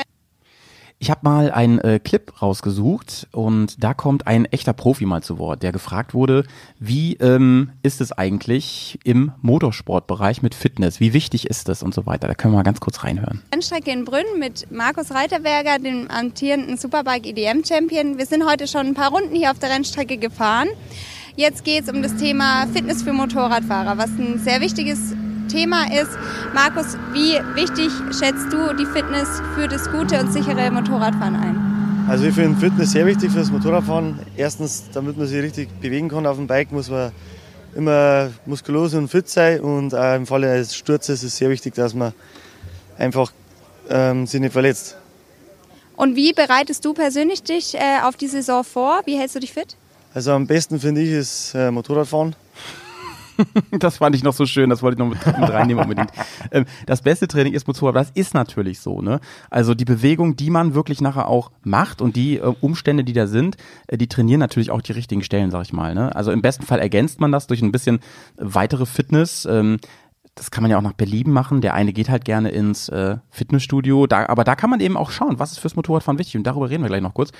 Ich habe mal einen äh, Clip rausgesucht und da kommt ein echter Profi mal zu Wort, der gefragt wurde, wie ähm, ist es eigentlich im Motorsportbereich mit Fitness? Wie wichtig ist das und so weiter? Da können wir mal ganz kurz reinhören. Rennstrecke in Brünn mit Markus Reiterberger, dem amtierenden Superbike EDM Champion. Wir sind heute schon ein paar Runden hier auf der Rennstrecke gefahren. Jetzt geht es um das Thema Fitness für Motorradfahrer, was ein sehr wichtiges Thema ist. Markus, wie wichtig schätzt du die Fitness für das gute und sichere Motorradfahren ein? Also ich finde Fitness sehr wichtig fürs Motorradfahren. Erstens, damit man sich richtig bewegen kann auf dem Bike, muss man immer muskulös und fit sein. Und auch im Falle eines Sturzes ist es sehr wichtig, dass man einfach ähm, sich nicht verletzt. Und wie bereitest du persönlich dich äh, auf die Saison vor? Wie hältst du dich fit? Also am besten finde ich ist äh, Motorradfahren. [laughs] Das fand ich noch so schön, das wollte ich noch mit, mit reinnehmen unbedingt. [laughs] Ähm, das beste Training ist Motorrad, das ist natürlich so, ne? Also die Bewegung, die man wirklich nachher auch macht und die äh, Umstände, die da sind, äh, die trainieren natürlich auch die richtigen Stellen, sag ich mal, ne? Also im besten Fall ergänzt man das durch ein bisschen weitere Fitness. Ähm, das kann man ja auch nach Belieben machen. Der eine geht halt gerne ins äh, Fitnessstudio, da, aber da kann man eben auch schauen, was ist fürs Motorradfahren wichtig. Und darüber reden wir gleich noch kurz.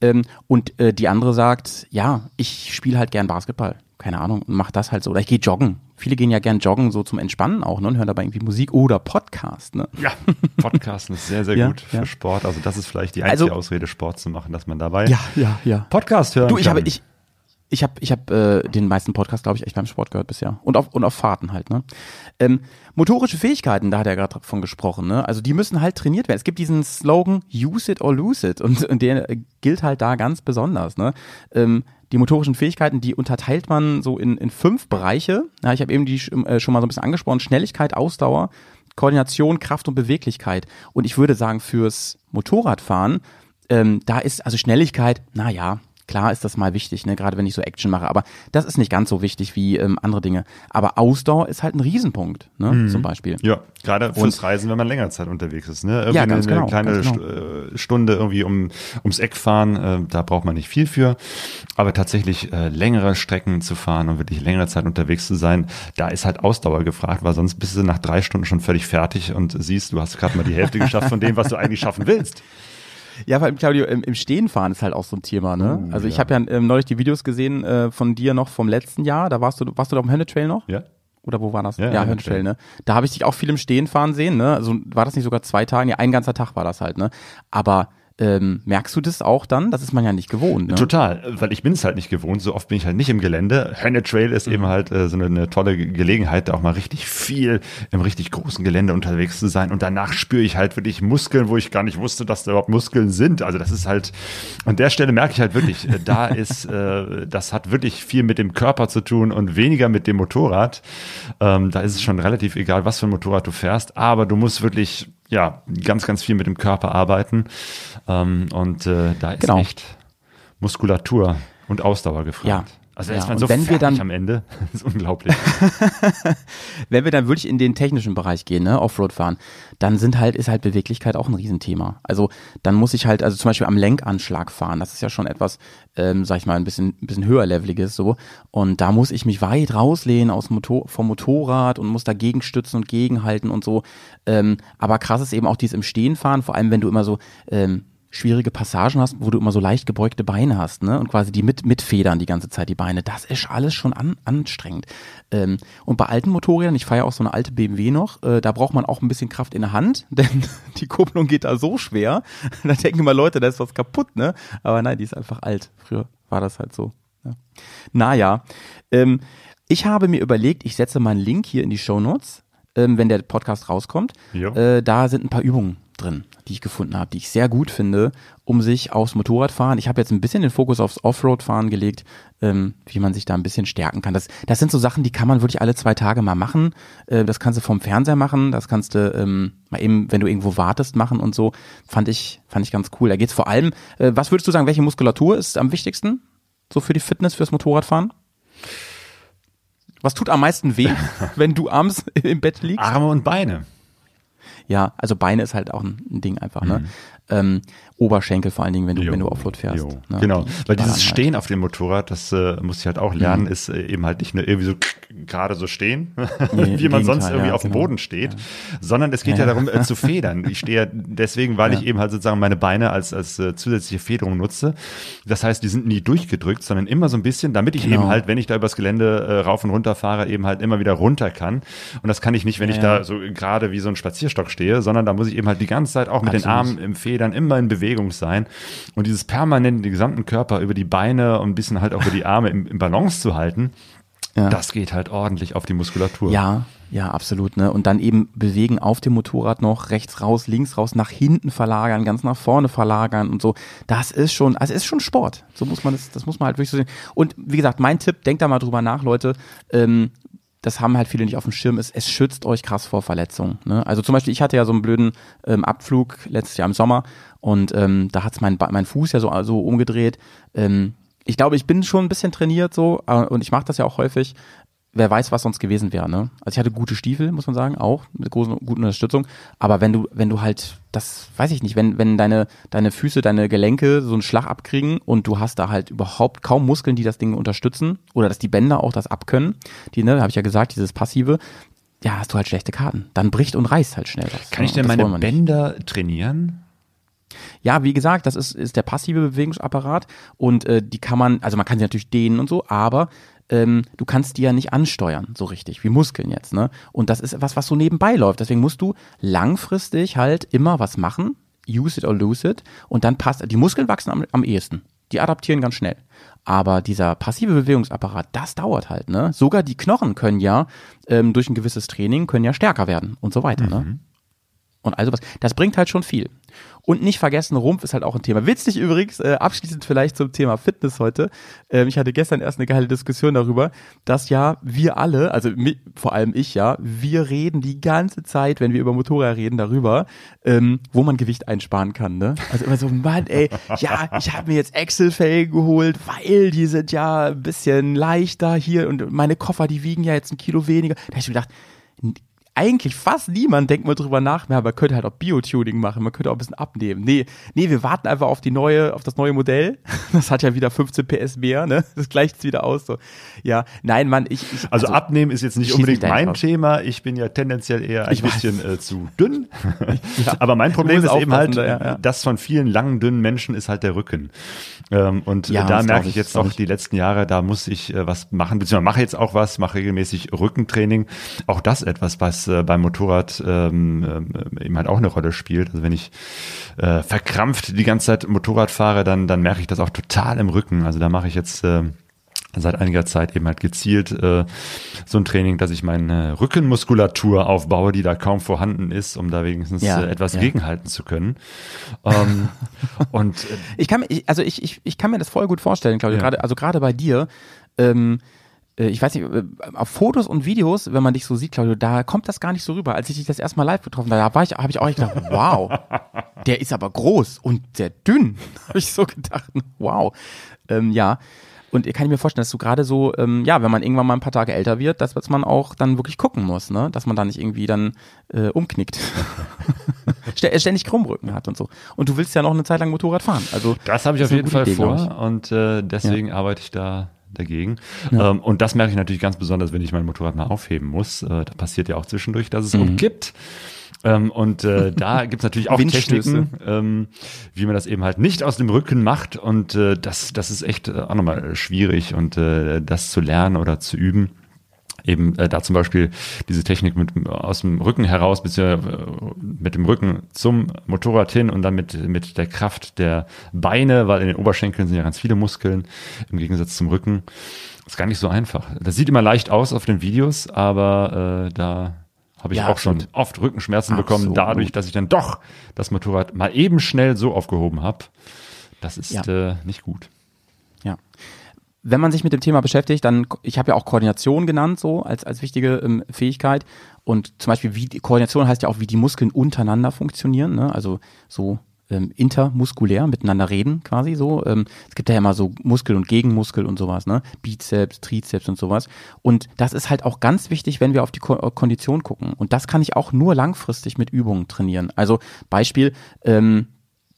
Ähm, und äh, die andere sagt, ja, ich spiele halt gern Basketball. Keine Ahnung, und mach das halt so. Oder ich gehe joggen. Viele gehen ja gern joggen, so zum Entspannen auch, ne? Und hören dabei irgendwie Musik oder Podcast, ne? Ja, Podcasten ist sehr, sehr [laughs] Ja, gut für ja. Sport. Also das ist vielleicht die einzige Also- Ausrede, Sport zu machen, dass man dabei ja, ja. Podcast hören Du, ich kann. habe, ich, ich habe, ich habe äh, den meisten Podcast, glaube ich, echt beim Sport gehört bisher und auf und auf Fahrten halt. Ne, ähm, motorische Fähigkeiten, da hat er gerade von gesprochen. Ne, also die müssen halt trainiert werden. Es gibt diesen Slogan Use it or lose it und, und der gilt halt da ganz besonders. Ne, ähm, die motorischen Fähigkeiten, die unterteilt man so in, in fünf Bereiche. Ja, ich habe eben die sch- äh, schon mal so ein bisschen angesprochen: Schnelligkeit, Ausdauer, Koordination, Kraft und Beweglichkeit. Und ich würde sagen, fürs Motorradfahren, ähm, da ist also Schnelligkeit, na ja, klar ist das mal wichtig, ne, gerade wenn ich so Action mache, aber das ist nicht ganz so wichtig wie ähm, andere Dinge. Aber Ausdauer ist halt ein Riesenpunkt, ne, Mhm. zum Beispiel. Ja, gerade fürs Reisen, wenn man länger Zeit unterwegs ist. Ne? Irgendwie Ja, ganz eine, genau, eine kleine ganz genau. St- Stunde irgendwie um, ums Eck fahren, äh, da braucht man nicht viel für. Aber tatsächlich äh, längere Strecken zu fahren und wirklich längere Zeit unterwegs zu sein, da ist halt Ausdauer gefragt, weil sonst bist du nach drei Stunden schon völlig fertig und siehst, du hast gerade mal die Hälfte [laughs] geschafft von dem, was du eigentlich schaffen willst. Ja, weil Claudio, im, im Stehen fahren ist halt auch so ein Thema, ne? also ich ja. habe ja ähm, neulich die Videos gesehen äh, von dir noch vom letzten Jahr, da warst du, warst du da am Hönne Trail noch? Ja? Oder wo war das? Ja, Ja, Hönnetrail. Trail, ne? Da habe ich dich auch viel im Stehen fahren sehen, ne? Also war das nicht sogar zwei Tage? Ja, ein ganzer Tag war das halt, ne? Aber ähm, merkst du das auch dann? Das ist man ja nicht gewohnt, ne? Total, weil ich bin es halt nicht gewohnt. So oft bin ich halt nicht im Gelände. Hönne Trail ist eben halt äh, so eine, eine tolle Ge- Gelegenheit, da auch mal richtig viel im richtig großen Gelände unterwegs zu sein. Und danach spüre ich halt wirklich Muskeln, wo ich gar nicht wusste, dass da überhaupt Muskeln sind. Also das ist halt, an der Stelle merke ich halt wirklich, äh, da [laughs] ist, äh, das hat wirklich viel mit dem Körper zu tun und weniger mit dem Motorrad. Ähm, da ist es schon relativ egal, was für ein Motorrad du fährst, aber du musst wirklich ja, ganz, ganz viel mit dem Körper arbeiten. Ähm, und äh, da ist Genau. echt Muskulatur und Ausdauer gefragt. Ja. Also Ja, ist man so wenn wir dann- am Ende. [laughs] Das ist unglaublich. [laughs] Wenn wir dann wirklich in den technischen Bereich gehen, ne, Offroad fahren, dann sind halt, ist halt Beweglichkeit auch ein Riesenthema. Also dann muss ich halt, also zum Beispiel am Lenkanschlag fahren, das ist ja schon etwas, ähm, sag ich mal, ein bisschen, ein bisschen höherleveliges so. Und da muss ich mich weit rauslehnen aus dem Motor, vom Motorrad und muss dagegen stützen und gegenhalten und so. Ähm, aber krass ist eben auch dieses im Stehen fahren, vor allem wenn du immer so, ähm, schwierige Passagen hast, wo du immer so leicht gebeugte Beine hast, ne? Und quasi die mit, mitfedern die ganze Zeit die Beine. Das ist alles schon an, anstrengend. Ähm, und bei alten Motorrädern, ich fahre ja auch so eine alte BMW noch, äh, da braucht man auch ein bisschen Kraft in der Hand, [laughs] denn die Kupplung geht da so schwer. [laughs] da denken immer Leute, da ist was kaputt, ne? Aber nein, die ist einfach alt. Früher war das halt so. Ja. Naja, ähm, ich habe mir überlegt, ich setze meinen Link hier in die Show Notes, ähm, wenn der Podcast rauskommt. Äh, da sind ein paar Übungen drin, die ich gefunden habe, die ich sehr gut finde, um sich aufs Motorradfahren. Ich habe jetzt ein bisschen den Fokus aufs Offroad-Fahren gelegt, ähm, wie man sich da ein bisschen stärken kann. Das, das sind so Sachen, die kann man wirklich alle zwei Tage mal machen. Äh, das kannst du vom Fernseher machen, das kannst du ähm, mal eben, wenn du irgendwo wartest, machen und so. Fand ich, fand ich ganz cool. Da geht's vor allem, äh, was würdest du sagen, welche Muskulatur ist am wichtigsten? So für die Fitness, fürs Motorradfahren? Was tut am meisten weh, [laughs] wenn du abends im Bett liegst? Arme und Beine. Ja, also Beine ist halt auch ein, Ding einfach, ne? Ähm, Oberschenkel vor allen Dingen, wenn du, Jo, wenn du Offroad fährst. Ne? Genau, weil dieses halt. Stehen auf dem Motorrad, das äh, muss ich halt auch lernen, ist äh, eben halt nicht nur irgendwie so gerade so stehen, [laughs] Nee, wie man sonst irgendwie ja, auf dem genau. Boden steht, sondern es geht ja, Ja, ja. darum äh, zu federn. [laughs] Ich stehe ja deswegen, weil ich eben halt sozusagen meine Beine als, als äh, zusätzliche Federung nutze. Das heißt, die sind nie durchgedrückt, sondern immer so ein bisschen, damit ich Genau. eben halt, wenn ich da übers Gelände äh, rauf und runter fahre, eben halt immer wieder runter kann. Und das kann ich nicht, wenn ich Ja, ja. da so gerade wie so ein Spazierstock stehe, sondern da muss ich eben halt die ganze Zeit auch mit den Absolut. Armen im Federn immer in Bewegung sein. Und dieses permanent den gesamten Körper über die Beine und ein bisschen halt auch über die Arme im, im Balance zu halten, Ja. das geht halt ordentlich auf die Muskulatur. Ja, ja, absolut, ne? Und dann eben bewegen auf dem Motorrad noch rechts raus, links raus, nach hinten verlagern, ganz nach vorne verlagern und so. Das ist schon, also ist schon Sport. So muss man das, das muss man halt wirklich so sehen. Und wie gesagt, mein Tipp, denkt da mal drüber nach, Leute. Ähm, das haben halt viele nicht auf dem Schirm, ist, es schützt euch krass vor Verletzungen. Ne? Also zum Beispiel, ich hatte ja so einen blöden ähm, Abflug letztes Jahr im Sommer und ähm, da hat's mein, mein Fuß ja so, so umgedreht. Ähm, ich glaube, ich bin schon ein bisschen trainiert so äh, und ich mache das ja auch häufig. Wer weiß, was sonst gewesen wäre, ne? Also ich hatte gute Stiefel, muss man sagen, auch mit großen, guten Unterstützung. Aber wenn du, wenn du halt, das weiß ich nicht, wenn, wenn deine, deine Füße, deine Gelenke so einen Schlag abkriegen und du hast da halt überhaupt kaum Muskeln, die das Ding unterstützen oder dass die Bänder auch das abkönnen, die, ne, habe ich ja gesagt, dieses Passive, ja, hast du halt schlechte Karten. Dann bricht und reißt halt schnell was. Kann ne? ich denn meine. Bänder trainieren? Ja, wie gesagt, das ist, ist der passive Bewegungsapparat und äh, die kann man, also man kann sie natürlich dehnen und so, aber ähm, du kannst die ja nicht ansteuern, so richtig, wie Muskeln jetzt, ne? Und das ist etwas, was so nebenbei läuft. Deswegen musst du langfristig halt immer was machen, use it or lose it, und dann passt, die Muskeln wachsen am, am ehesten. Die adaptieren ganz schnell. Aber dieser passive Bewegungsapparat, das dauert halt, ne? Sogar die Knochen können ja ähm, durch ein gewisses Training können ja stärker werden und so weiter, ne? Und also was. Das bringt halt schon viel. Und nicht vergessen, Rumpf ist halt auch ein Thema. Witzig übrigens, äh, abschließend vielleicht zum Thema Fitness heute. Ähm, ich hatte gestern erst eine geile Diskussion darüber, dass ja wir alle, also mi- vor allem ich ja, wir reden die ganze Zeit, wenn wir über Motorräder reden, darüber, ähm, wo man Gewicht einsparen kann. Ne? Also immer so, Mann, ey, ja, ich habe mir jetzt Excel-Felgen geholt, weil die sind ja ein bisschen leichter hier und meine Koffer, die wiegen ja jetzt ein Kilo weniger. Da hab ich mir gedacht, eigentlich fast niemand denkt mal drüber nach, ja, man könnte halt auch Biotuning machen, man könnte auch ein bisschen abnehmen. Nee, nee, wir warten einfach auf die neue, auf das neue Modell. [laughs] Das hat ja wieder 15 PS mehr, ne? Das gleicht es wieder aus. So. Ja, nein, Mann, ich. ich Also, abnehmen ist jetzt nicht unbedingt da mein raus. Thema. Ich bin ja tendenziell eher ein Ich bisschen äh, zu dünn. [laughs] Aber mein Problem ist eben halt, ja, ja. das von vielen langen, dünnen Menschen ist halt der Rücken. Ähm, und Ja, äh, da das merke ich jetzt auch die letzten Jahre, da muss ich äh, was machen, beziehungsweise mache jetzt auch was, mache regelmäßig Rückentraining. Auch das etwas, was äh, beim Motorrad ähm, ähm, eben halt auch eine Rolle spielt. Also wenn ich äh, verkrampft die ganze Zeit Motorrad fahre, dann, dann merke ich das auch total im Rücken. Also da mache ich jetzt äh, seit einiger Zeit eben halt gezielt äh, so ein Training, dass ich meine Rückenmuskulatur aufbaue, die da kaum vorhanden ist, um da wenigstens Ja, äh, etwas ja. gegenhalten zu können. Ähm, [laughs] und äh, Ich kann mir, ich, also ich, ich, ich kann mir das voll gut vorstellen, Claudio. Ja. Gerade, also gerade bei dir, ähm, äh, ich weiß nicht, äh, auf Fotos und Videos, wenn man dich so sieht, Claudio, da kommt das gar nicht so rüber. Als ich dich das erste Mal live getroffen habe, da war ich, habe ich auch echt gedacht, [laughs] wow, der ist aber groß und sehr dünn. [laughs] habe ich so gedacht, wow. Ähm, ja. Und kann ich mir vorstellen, dass du gerade so, ähm, ja, wenn man irgendwann mal ein paar Tage älter wird, dass man auch dann wirklich gucken muss, ne? Dass man da nicht irgendwie dann äh, umknickt. [laughs] Stä- ständig Krummrücken hat und so. Und du willst ja noch eine Zeit lang Motorrad fahren. Also Das habe ich auf jeden Fall Idee, vor und äh, deswegen arbeite ich da dagegen. Ähm, und das merke ich natürlich ganz besonders, wenn ich mein Motorrad mal aufheben muss. Äh, da passiert ja auch zwischendurch, dass es umkippt. Ähm, und äh, [laughs] da gibt's natürlich auch. Techniken, ähm, wie man das eben halt nicht aus dem Rücken macht. Und äh, das, das ist echt äh, auch nochmal schwierig und äh, das zu lernen oder zu üben. Eben äh, da zum Beispiel diese Technik mit aus dem Rücken heraus, beziehungsweise äh, mit dem Rücken zum Motorrad hin und dann mit, mit der Kraft der Beine, weil in den Oberschenkeln sind ja ganz viele Muskeln, im Gegensatz zum Rücken. Ist gar nicht so einfach. Das sieht immer leicht aus auf den Videos, aber äh, da habe ich Ja, auch schon oft Rückenschmerzen bekommen, Absolut. dadurch, dass ich dann doch das Motorrad mal eben schnell so aufgehoben habe. Das ist Ja. äh, nicht gut. Ja. Wenn man sich mit dem Thema beschäftigt, dann, ich habe ja auch Koordination genannt, so als, als wichtige ähm, Fähigkeit. Und zum Beispiel, wie die Koordination heißt ja auch, wie die Muskeln untereinander funktionieren, ne? Also so ähm, intermuskulär miteinander reden, quasi so. Ähm, es gibt ja immer so Muskel und Gegenmuskel und sowas, ne? Bizeps, Trizeps und sowas. Und das ist halt auch ganz wichtig, wenn wir auf die Ko Kondition gucken. Und das kann ich auch nur langfristig mit Übungen trainieren. Also Beispiel, ähm,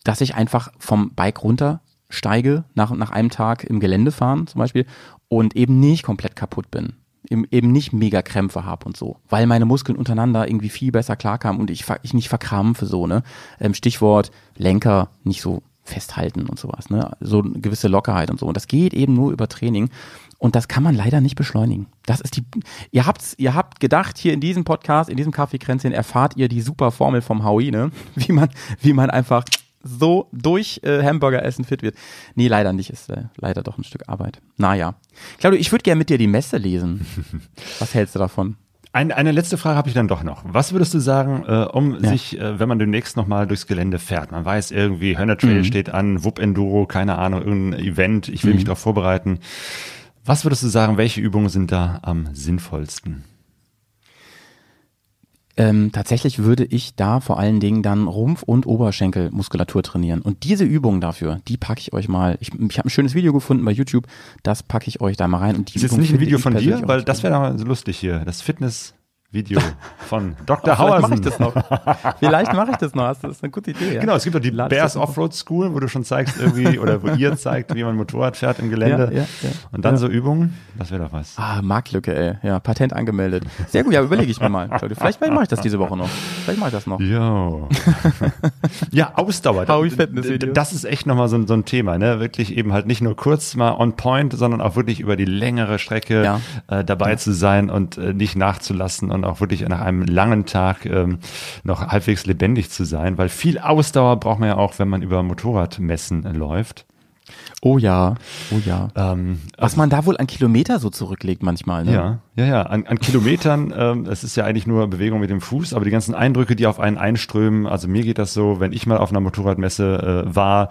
dass ich einfach vom Bike runter steige nach, nach einem Tag im Gelände fahren zum Beispiel und eben nicht komplett kaputt bin. Eben nicht mega Krämpfe habe und so, weil meine Muskeln untereinander irgendwie viel besser klarkamen und ich, ich nicht verkrampfe so, ne? Ähm, Stichwort Lenker nicht so festhalten und sowas, ne? So eine gewisse Lockerheit und so. Und das geht eben nur über Training. Und das kann man leider nicht beschleunigen. Das ist die, ihr habt's, ihr habt gedacht, hier in diesem Podcast, in diesem Kaffeekränzchen erfahrt ihr die super Formel vom Howie, ne? Wie man, wie man einfach so durch äh, Hamburger essen fit wird. Nee, leider nicht. Ist äh, leider doch ein Stück Arbeit. Naja. Claudio, ich würde gerne mit dir die Messe lesen. [laughs] Was hältst du davon? Ein, eine letzte Frage habe ich dann doch noch. Was würdest du sagen, äh, um Ja. sich, äh, wenn man demnächst nochmal durchs Gelände fährt, man weiß irgendwie, Hönner Trail steht an, Wupp Enduro, keine Ahnung, irgendein Event, ich will mich darauf vorbereiten. Was würdest du sagen, welche Übungen sind da am sinnvollsten? Ähm, tatsächlich würde ich da vor allen Dingen dann Rumpf- und Oberschenkelmuskulatur trainieren. Und diese Übungen dafür, die packe ich euch mal. Ich, ich habe ein schönes Video gefunden bei YouTube, das packe ich euch da mal rein. Und die Ist jetzt Übung nicht ein Video von dir, weil das wäre doch so lustig hier, das Fitness-Video [laughs] von Dr. Vielleicht Hauersen. [laughs] mache ich das noch. Vielleicht mache ich das noch. Das ist eine gute Idee. Ja? Genau, es gibt doch die Lade Bears. Offroad School, wo du schon zeigst irgendwie, [laughs] oder wo ihr zeigt, wie man Motorrad fährt im Gelände. Ja, ja. Und dann so Übungen, das wäre doch was. Ah, Marktlücke, ey. Ja, Patent angemeldet. Sehr gut, ja, überlege ich mir mal. Vielleicht mache ich das diese Woche noch. Vielleicht mache ich das noch. Jo. ja, Ausdauer. Das ist echt nochmal so, ein- so ein Thema, ne? Wirklich eben halt nicht nur kurz mal on point, sondern auch wirklich über die längere Strecke äh, dabei zu sein und äh, nicht nachzulassen und auch wirklich nach einem langen Tag ähm, noch halbwegs lebendig zu sein, weil viel Ausdauer braucht man ja auch, wenn man über Motorradmessen läuft. Oh ja, oh ja. Ähm, Was man da wohl an Kilometer so zurücklegt manchmal, ne? Ja, ja, ja. An, an Kilometern, [laughs] ähm, es ist ja eigentlich nur Bewegung mit dem Fuß, aber die ganzen Eindrücke, die auf einen einströmen, also mir geht das so, wenn ich mal auf einer Motorradmesse äh, war,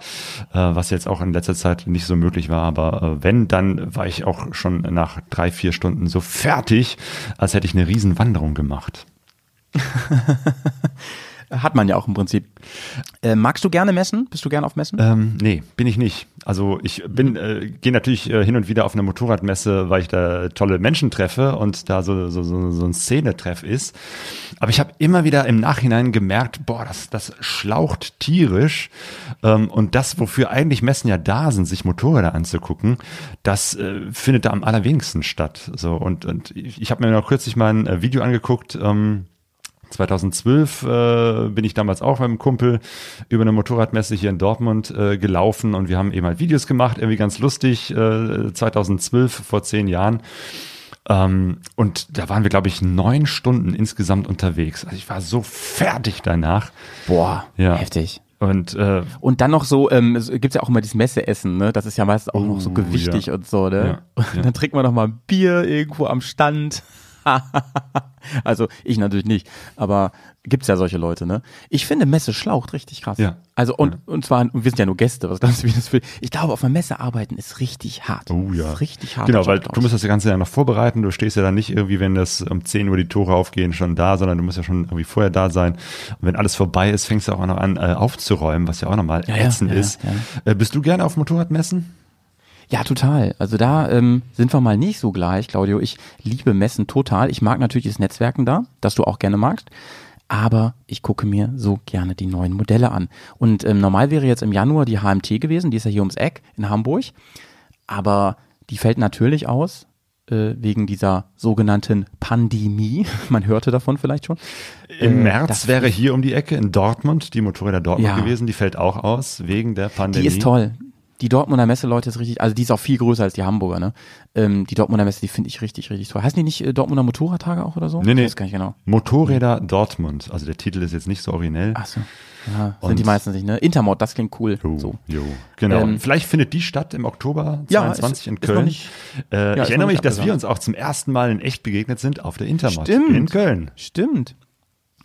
äh, was jetzt auch in letzter Zeit nicht so möglich war, aber äh, wenn, dann war ich auch schon nach drei, vier Stunden so fertig, als hätte ich eine Riesenwanderung gemacht. [laughs] Hat man ja auch im Prinzip. Äh, magst du gerne messen? Bist du gerne auf Messen? Ähm, nee, bin ich nicht. Also ich bin, äh, gehe natürlich äh, hin und wieder auf eine Motorradmesse, weil ich da tolle Menschen treffe und da so, so, so, so ein Szenetreff ist. Aber ich habe immer wieder im Nachhinein gemerkt, boah, das, das schlaucht tierisch. Ähm, und das, wofür eigentlich Messen ja da sind, sich Motorräder anzugucken, das äh, findet da am allerwenigsten statt. So und, und ich, ich habe mir noch kürzlich mal ein äh, Video angeguckt. Ähm, 2012 äh, bin ich damals auch mit einem Kumpel über eine Motorradmesse hier in Dortmund äh, gelaufen und wir haben eben halt Videos gemacht, irgendwie ganz lustig, äh, 2012, vor zehn Jahren. Ähm, und da waren wir, glaube ich, neun Stunden insgesamt unterwegs. Also ich war so fertig danach. Boah, Ja. heftig. Und äh, Und dann noch so, ähm, es gibt ja auch immer dieses Messeessen, ne? Das ist ja meistens auch noch so Oh, gewichtig ja. und so, ne? Ja, [laughs] Und dann trinkt man noch mal ein Bier irgendwo am Stand. [laughs] [laughs] also ich natürlich nicht, aber gibt's ja solche Leute, ne? Ich finde Messe schlaucht richtig krass. Ja. Also und und zwar und wir sind ja nur Gäste, was glaubst du, wie das für Ich glaube, auf einer Messe arbeiten ist richtig hart. Oh ja. Richtig hart. Genau, weil du musst das Ganze ja noch vorbereiten. Du stehst ja dann nicht irgendwie, wenn das um 10 Uhr die Tore aufgehen, schon da, sondern du musst ja schon irgendwie vorher da sein. Und wenn alles vorbei ist, fängst du auch noch an äh, aufzuräumen, was ja auch nochmal Ja, ja, ätzend ja, ist. ja. Äh, bist du gerne auf Motorradmessen? Ja, total. Also da ähm, sind wir mal nicht so gleich, Claudio. Ich liebe Messen total. Ich mag natürlich das Netzwerken da, das du auch gerne magst. Aber ich gucke mir so gerne die neuen Modelle an. Und ähm, normal wäre jetzt im Januar die HMT gewesen, die ist ja hier ums Eck in Hamburg. Aber die fällt natürlich aus äh, wegen dieser sogenannten Pandemie. [laughs] Man hörte davon vielleicht schon. Im Äh, März das- wäre hier um die Ecke in Dortmund die Motorräder Dortmund Ja. gewesen. Die fällt auch aus wegen der Pandemie. Die ist toll. Die Dortmunder Messe, Leute, ist richtig, also die ist auch viel größer als die Hamburger, ne? Ähm, die Dortmunder Messe, die finde ich richtig, richtig toll. Heißen die nicht äh, Dortmunder Motorradtage auch oder so? Nee, nee. Ich weiß gar nicht genau. Motorräder Dortmund. Also der Titel ist jetzt nicht so originell. Ach so. Ja, sind die meistens nicht, ne? Intermod, das klingt cool. Jo, So. jo, genau. Ähm, Vielleicht findet die statt im Oktober Ja, 22 ist- in ist noch Köln. nicht- äh, ja, ich erinnere mich, dass wir uns auch zum ersten Mal in echt begegnet sind auf der Intermod Stimmt. in Köln. Stimmt.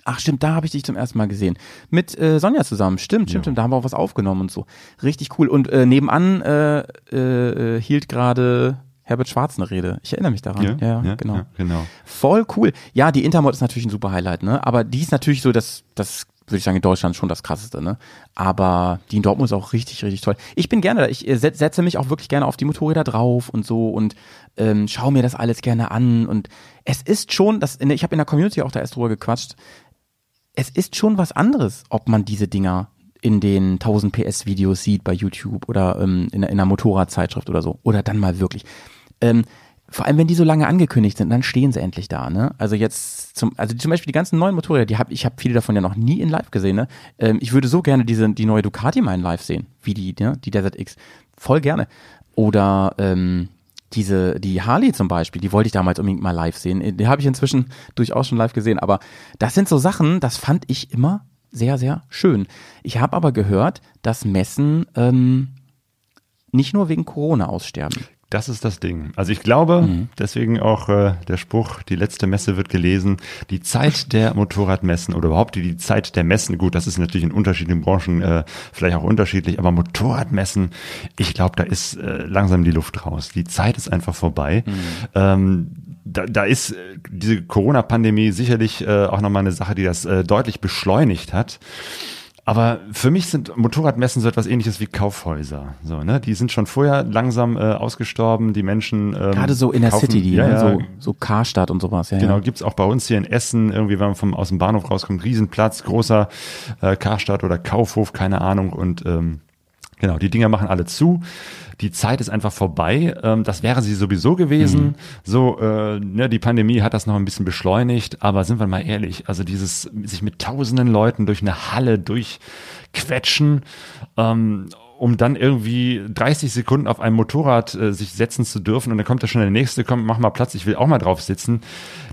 Ach stimmt, da habe ich dich zum ersten Mal gesehen. Mit äh, Sonja zusammen. Stimmt, stimmt, stimmt. Da haben wir auch was aufgenommen und so. Richtig cool. Und äh, nebenan äh, äh, äh, hielt gerade Herbert Schwarz eine Rede. Ich erinnere mich daran. Ja, genau. ja, genau. Voll cool. Ja, die Intermod ist natürlich ein super Highlight, ne? Aber die ist natürlich so das, das würde ich sagen, in Deutschland schon das krasseste, ne? Aber die in Dortmund ist auch richtig, richtig toll. Ich bin gerne da. Ich äh, set- setze mich auch wirklich gerne auf die Motorräder drauf und so und ähm, schaue mir das alles gerne an. Und es ist schon, das, der- ich habe in der Community auch da erst drüber gequatscht, es ist schon was anderes, ob man diese Dinger in den 1000 PS Videos sieht bei YouTube oder ähm, in, in einer Motorradzeitschrift oder so. Oder dann mal wirklich. Ähm, vor allem, wenn die so lange angekündigt sind, dann stehen sie endlich da. Ne? Also jetzt zum, also zum Beispiel die ganzen neuen Motorräder, die hab, ich habe viele davon ja noch nie in Live gesehen. Ne? Ähm, ich würde so gerne diese die neue Ducati mal in Live sehen, wie die ne? die Desert X, voll gerne. Oder ähm, diese die Harley zum Beispiel, die wollte ich damals unbedingt mal live sehen. Die habe ich inzwischen durchaus schon live gesehen. Aber das sind so Sachen, das fand ich immer sehr sehr schön. Ich habe aber gehört, dass Messen ähm, nicht nur wegen Corona aussterben. Das ist das Ding. Also ich glaube, Mhm. deswegen auch äh, der Spruch, die letzte Messe wird gelesen, die Zeit der Motorradmessen oder überhaupt die, die Zeit der Messen, gut, das ist natürlich in unterschiedlichen Branchen äh, vielleicht auch unterschiedlich, aber Motorradmessen, ich glaube, da ist äh, langsam die Luft raus. Die Zeit ist einfach vorbei. Mhm. Ähm, da, da ist äh, diese Corona-Pandemie sicherlich äh, auch nochmal eine Sache, die das äh, deutlich beschleunigt hat. Aber für mich sind Motorradmessen so etwas ähnliches wie Kaufhäuser. So, ne? Die sind schon vorher langsam äh, ausgestorben. Die Menschen. Ähm, Gerade so in der kaufen, City, die, ja, ne? so, so Karstadt und sowas. Ja, Genau, ja. gibt's auch bei uns hier in Essen, irgendwie, wenn man vom, aus dem Bahnhof rauskommt, Riesenplatz, großer äh, Karstadt oder Kaufhof, keine Ahnung. Und ähm, genau, die Dinger machen alle zu. Die Zeit ist einfach vorbei. Ähm, das wäre sie sowieso gewesen. So, äh, ne, die Pandemie hat das noch ein bisschen beschleunigt, aber sind wir mal ehrlich, also dieses sich mit tausenden Leuten durch eine Halle durchquetschen, ähm, um dann irgendwie 30 Sekunden auf einem Motorrad äh, sich setzen zu dürfen und dann kommt da schon der nächste, komm, mach mal Platz, ich will auch mal drauf sitzen.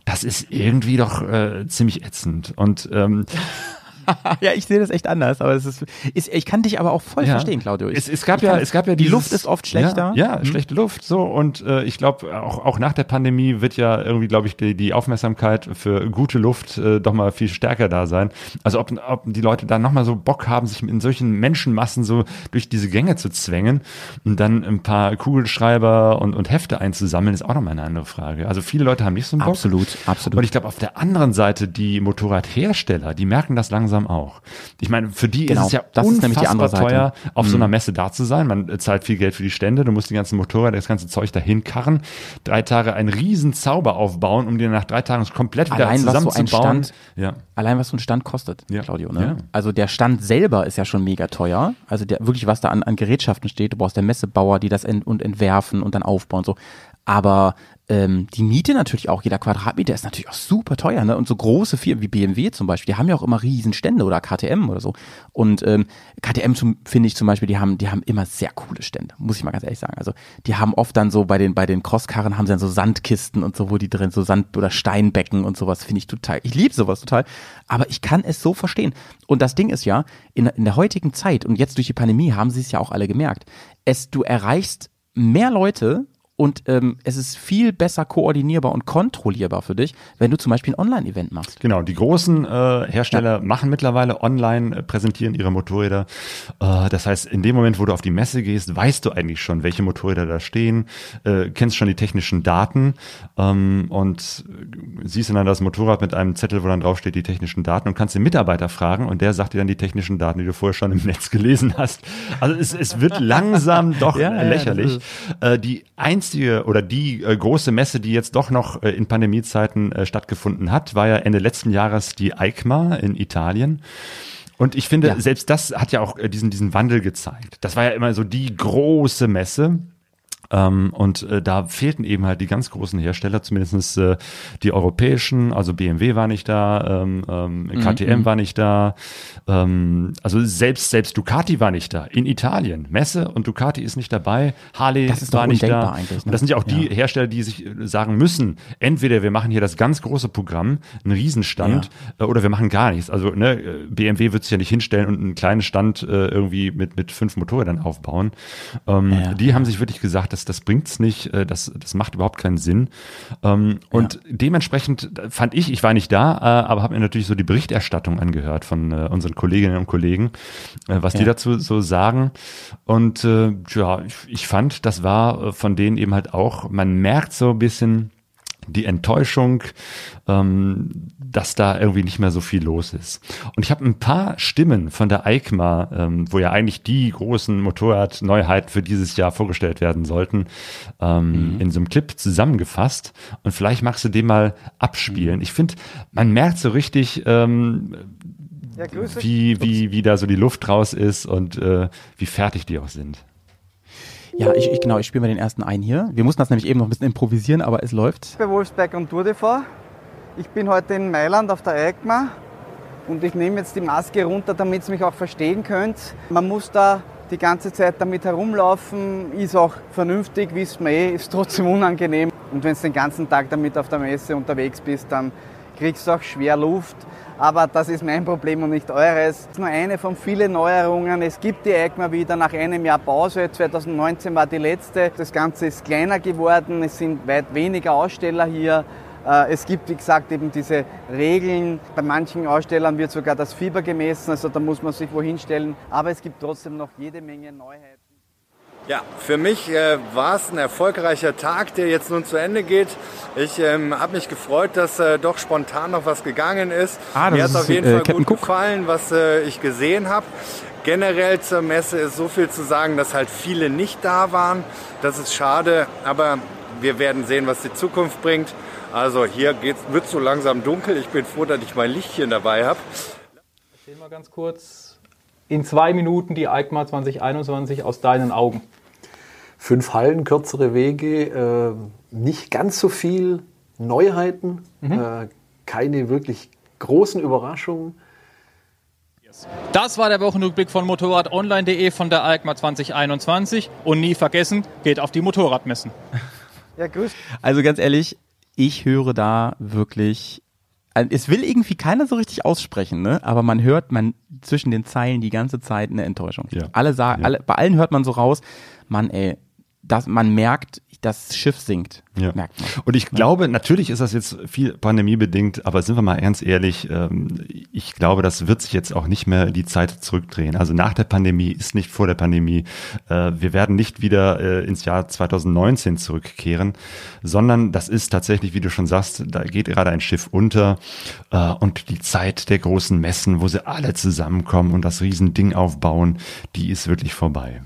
Das ist irgendwie doch äh, ziemlich ätzend. Und ähm, [laughs] ja, ich sehe das echt anders, aber es ist, ist ich kann dich aber auch voll Ja. verstehen, Claudio. Ich, Es, es gab ja, kann- es gab ja die dieses- Luft ist oft schlechter. Ja, ja Mhm. schlechte Luft. So und äh, ich glaube auch auch nach der Pandemie wird ja irgendwie, glaube ich, die, die Aufmerksamkeit für gute Luft äh, doch mal viel stärker da sein. Also ob, ob die Leute da noch mal so Bock haben, sich in solchen Menschenmassen so durch diese Gänge zu zwängen und dann ein paar Kugelschreiber und, und Hefte einzusammeln, ist auch noch mal eine andere Frage. Also viele Leute haben nicht so einen Bock. Absolut, absolut. Und ich glaube, auf der anderen Seite, die Motorradhersteller, die merken das langsam auch. Ich meine, für die Genau, ist es ja das ist nämlich die andere Seite. Mhm. teuer, auf so einer Messe da zu sein. Man zahlt viel Geld für die Stände, du musst die ganzen Motorräder, das ganze Zeug dahin karren, drei Tage einen riesen Zauber aufbauen, um dir nach drei Tagen komplett wieder Allein was so ein zusammenzubauen. Stand- ja. Allein was so ein Stand kostet, Ja. Claudio. Ne? Ja. Also der Stand selber ist ja schon mega teuer. Also der wirklich, was da an, an Gerätschaften steht, du brauchst der Messebauer, die das ent und entwerfen und dann aufbauen und so. Aber ähm, die Miete natürlich auch, jeder Quadratmeter ist natürlich auch super teuer, ne? Und so große Firmen wie BMW zum Beispiel, die haben ja auch immer riesen Stände oder KTM oder so. Und ähm, KTM finde ich zum Beispiel, die haben, die haben immer sehr coole Stände, muss ich mal ganz ehrlich sagen. Also die haben oft dann so bei den, bei den Crosskarren haben sie dann so Sandkisten und so, wo die drin so Sand- oder Steinbecken und sowas finde ich total. Ich liebe sowas total, aber ich kann es so verstehen. Und das Ding ist ja, in, in der heutigen Zeit und jetzt durch die Pandemie haben sie es ja auch alle gemerkt, es, du erreichst mehr Leute und ähm, es ist viel besser koordinierbar und kontrollierbar für dich, wenn du zum Beispiel ein Online-Event machst. Genau, die großen äh, Hersteller machen mittlerweile online, äh, präsentieren ihre Motorräder. Äh, das heißt, in dem Moment, wo du auf die Messe gehst, weißt du eigentlich schon, welche Motorräder da stehen, äh, kennst schon die technischen Daten ähm, und siehst dann das Motorrad mit einem Zettel, wo dann draufsteht die technischen Daten und kannst den Mitarbeiter fragen und der sagt dir dann die technischen Daten, die du vorher schon im Netz gelesen hast. Also es, es wird langsam doch [laughs] Ja, ja, lächerlich. das Äh, die einzige oder die äh, große Messe, die jetzt doch noch äh, in Pandemiezeiten äh, stattgefunden hat, war ja Ende letzten Jahres die EICMA in Italien. Und ich finde, Ja. selbst das hat ja auch äh, diesen, diesen Wandel gezeigt. Das war ja immer so die große Messe. Ähm, und äh, da fehlten eben halt die ganz großen Hersteller, zumindest äh, die europäischen, also BMW war nicht da, ähm, ähm, KTM war nicht da, ähm, also selbst, selbst Ducati war nicht da, in Italien. Messe und Ducati ist nicht dabei, Harley Das ist war nicht da. ne? Und das sind ja auch die Ja. Hersteller, die sich äh, sagen müssen, entweder wir machen hier das ganz große Programm, einen Riesenstand, äh, oder wir machen gar nichts. Also ne, äh, BMW wird sich ja nicht hinstellen und einen kleinen Stand äh, irgendwie mit, mit fünf Motorrädern aufbauen. Ähm, Ja. Die haben sich wirklich gesagt, dass das bringt's nicht, äh, das, das macht überhaupt keinen Sinn. Ähm, und dementsprechend äh, fand ich, ich war nicht da, äh, aber habe mir natürlich so die Berichterstattung angehört von äh, unseren Kolleginnen und Kollegen, äh, was die Ja. dazu so sagen. Und äh, ja, ich, ich fand, das war äh, von denen eben halt auch, man merkt so ein bisschen, die Enttäuschung, ähm, dass da irgendwie nicht mehr so viel los ist. Und ich habe ein paar Stimmen von der EICMA, ähm, wo ja eigentlich die großen Motorradneuheiten für dieses Jahr vorgestellt werden sollten, ähm, in so einem Clip zusammengefasst. Und vielleicht magst du den mal abspielen. Ich finde, man merkt so richtig, ähm, Ja, wie, wie, wie da so die Luft raus ist und äh, wie fertig die auch sind. Ja, ich, ich genau, ich spiele mal den ersten ein hier. Wir mussten das nämlich eben noch ein bisschen improvisieren, aber es läuft. bei Wolfsberg und Tour TV. Ich bin heute in Mailand auf der EICMA und ich nehme jetzt die Maske runter, damit ihr mich auch verstehen könnt. Man muss da die ganze Zeit damit herumlaufen, ist auch vernünftig, wisst man eh, ist trotzdem unangenehm. Und wenn du den ganzen Tag damit auf der Messe unterwegs bist, dann kriegst du auch schwer Luft. Aber das ist mein Problem und nicht eures. Das ist nur eine von vielen Neuerungen. Es gibt die EICMA wieder nach einem Jahr Pause. 2019 war die letzte. Das Ganze ist kleiner geworden. Es sind weit weniger Aussteller hier. Äh, Es gibt, wie gesagt, eben diese Regeln. Bei manchen Ausstellern wird sogar das Fieber gemessen, also da muss man sich wohin stellen. Aber es gibt trotzdem noch jede Menge Neuheiten. Ja, für mich äh, war es ein erfolgreicher Tag, der jetzt nun zu Ende geht. Ich ähm, habe mich gefreut, dass äh, doch spontan noch was gegangen ist. Ah, das Mir hat ist, auf jeden äh, Fall Captain gut Cook. gefallen, was äh, ich gesehen habe. Generell zur Messe ist so viel zu sagen, dass halt viele nicht da waren. Das ist schade, aber wir werden sehen, was die Zukunft bringt. Also hier wird so langsam dunkel. Ich bin froh, dass ich mein Lichtchen dabei habe. Erzähl mal ganz kurz in zwei Minuten die EICMA 2021 aus deinen Augen. Fünf Hallen, kürzere Wege, äh, nicht ganz so viel Neuheiten, äh, keine wirklich großen Überraschungen. Das war der Wochenrückblick von Motorradonline.de von der EICMA 2021 und nie vergessen, geht auf die Motorradmessen. Ja, grüß Also ganz ehrlich, ich höre da wirklich. also Es will irgendwie keiner so richtig aussprechen, ne? Aber man hört man zwischen den Zeilen die ganze Zeit eine Enttäuschung. Ja. Alle sagen, Ja. alle, bei allen hört man so raus, man, ey, das, man merkt, das Schiff sinkt. Ja. Merkt man. Und ich glaube, natürlich ist das jetzt viel pandemiebedingt, aber sind wir mal ernst ehrlich, ähm, ich glaube, das wird sich jetzt auch nicht mehr die Zeit zurückdrehen. Also nach der Pandemie ist nicht vor der Pandemie. Äh, Wir werden nicht wieder äh, ins Jahr 2019 zurückkehren, sondern das ist tatsächlich, wie du schon sagst, da geht gerade ein Schiff unter äh, und die Zeit der großen Messen, wo sie alle zusammenkommen und das Riesending aufbauen, die ist wirklich vorbei.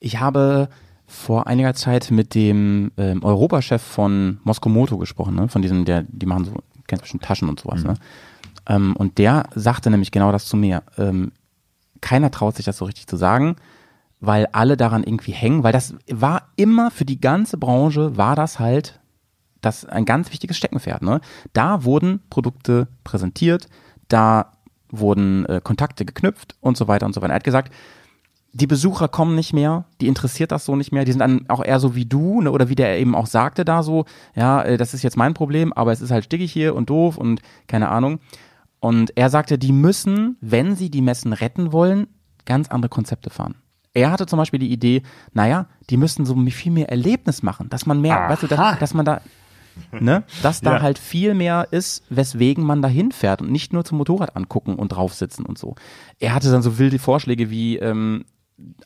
Ich habe vor einiger Zeit mit dem ähm, Europachef von Moskomoto gesprochen, ne? von diesem, der, die machen so, kennst bestimmt Taschen und sowas, ne? Ähm, und der sagte nämlich genau das zu mir. Ähm, keiner traut sich das so richtig zu sagen, weil alle daran irgendwie hängen, weil das war immer für die ganze Branche war das halt das ein ganz wichtiges Steckenpferd. Ne? Da wurden Produkte präsentiert, da wurden äh, Kontakte geknüpft und so weiter und so weiter. Er hat gesagt, die Besucher kommen nicht mehr, die interessiert das so nicht mehr, die sind dann auch eher so wie du, ne, oder wie der eben auch sagte da so, ja, äh, das ist jetzt mein Problem, aber es ist halt stickig hier und doof und keine Ahnung. Und er sagte, die müssen, wenn sie die Messen retten wollen, ganz andere Konzepte fahren. Er hatte zum Beispiel die Idee, naja, die müssten so viel mehr Erlebnis machen, dass man mehr, weißt du, dass, dass man da, ne, dass da Ja. halt viel mehr ist, weswegen man da hinfährt und nicht nur zum Motorrad angucken und draufsitzen und so. Er hatte dann so wilde Vorschläge wie ähm,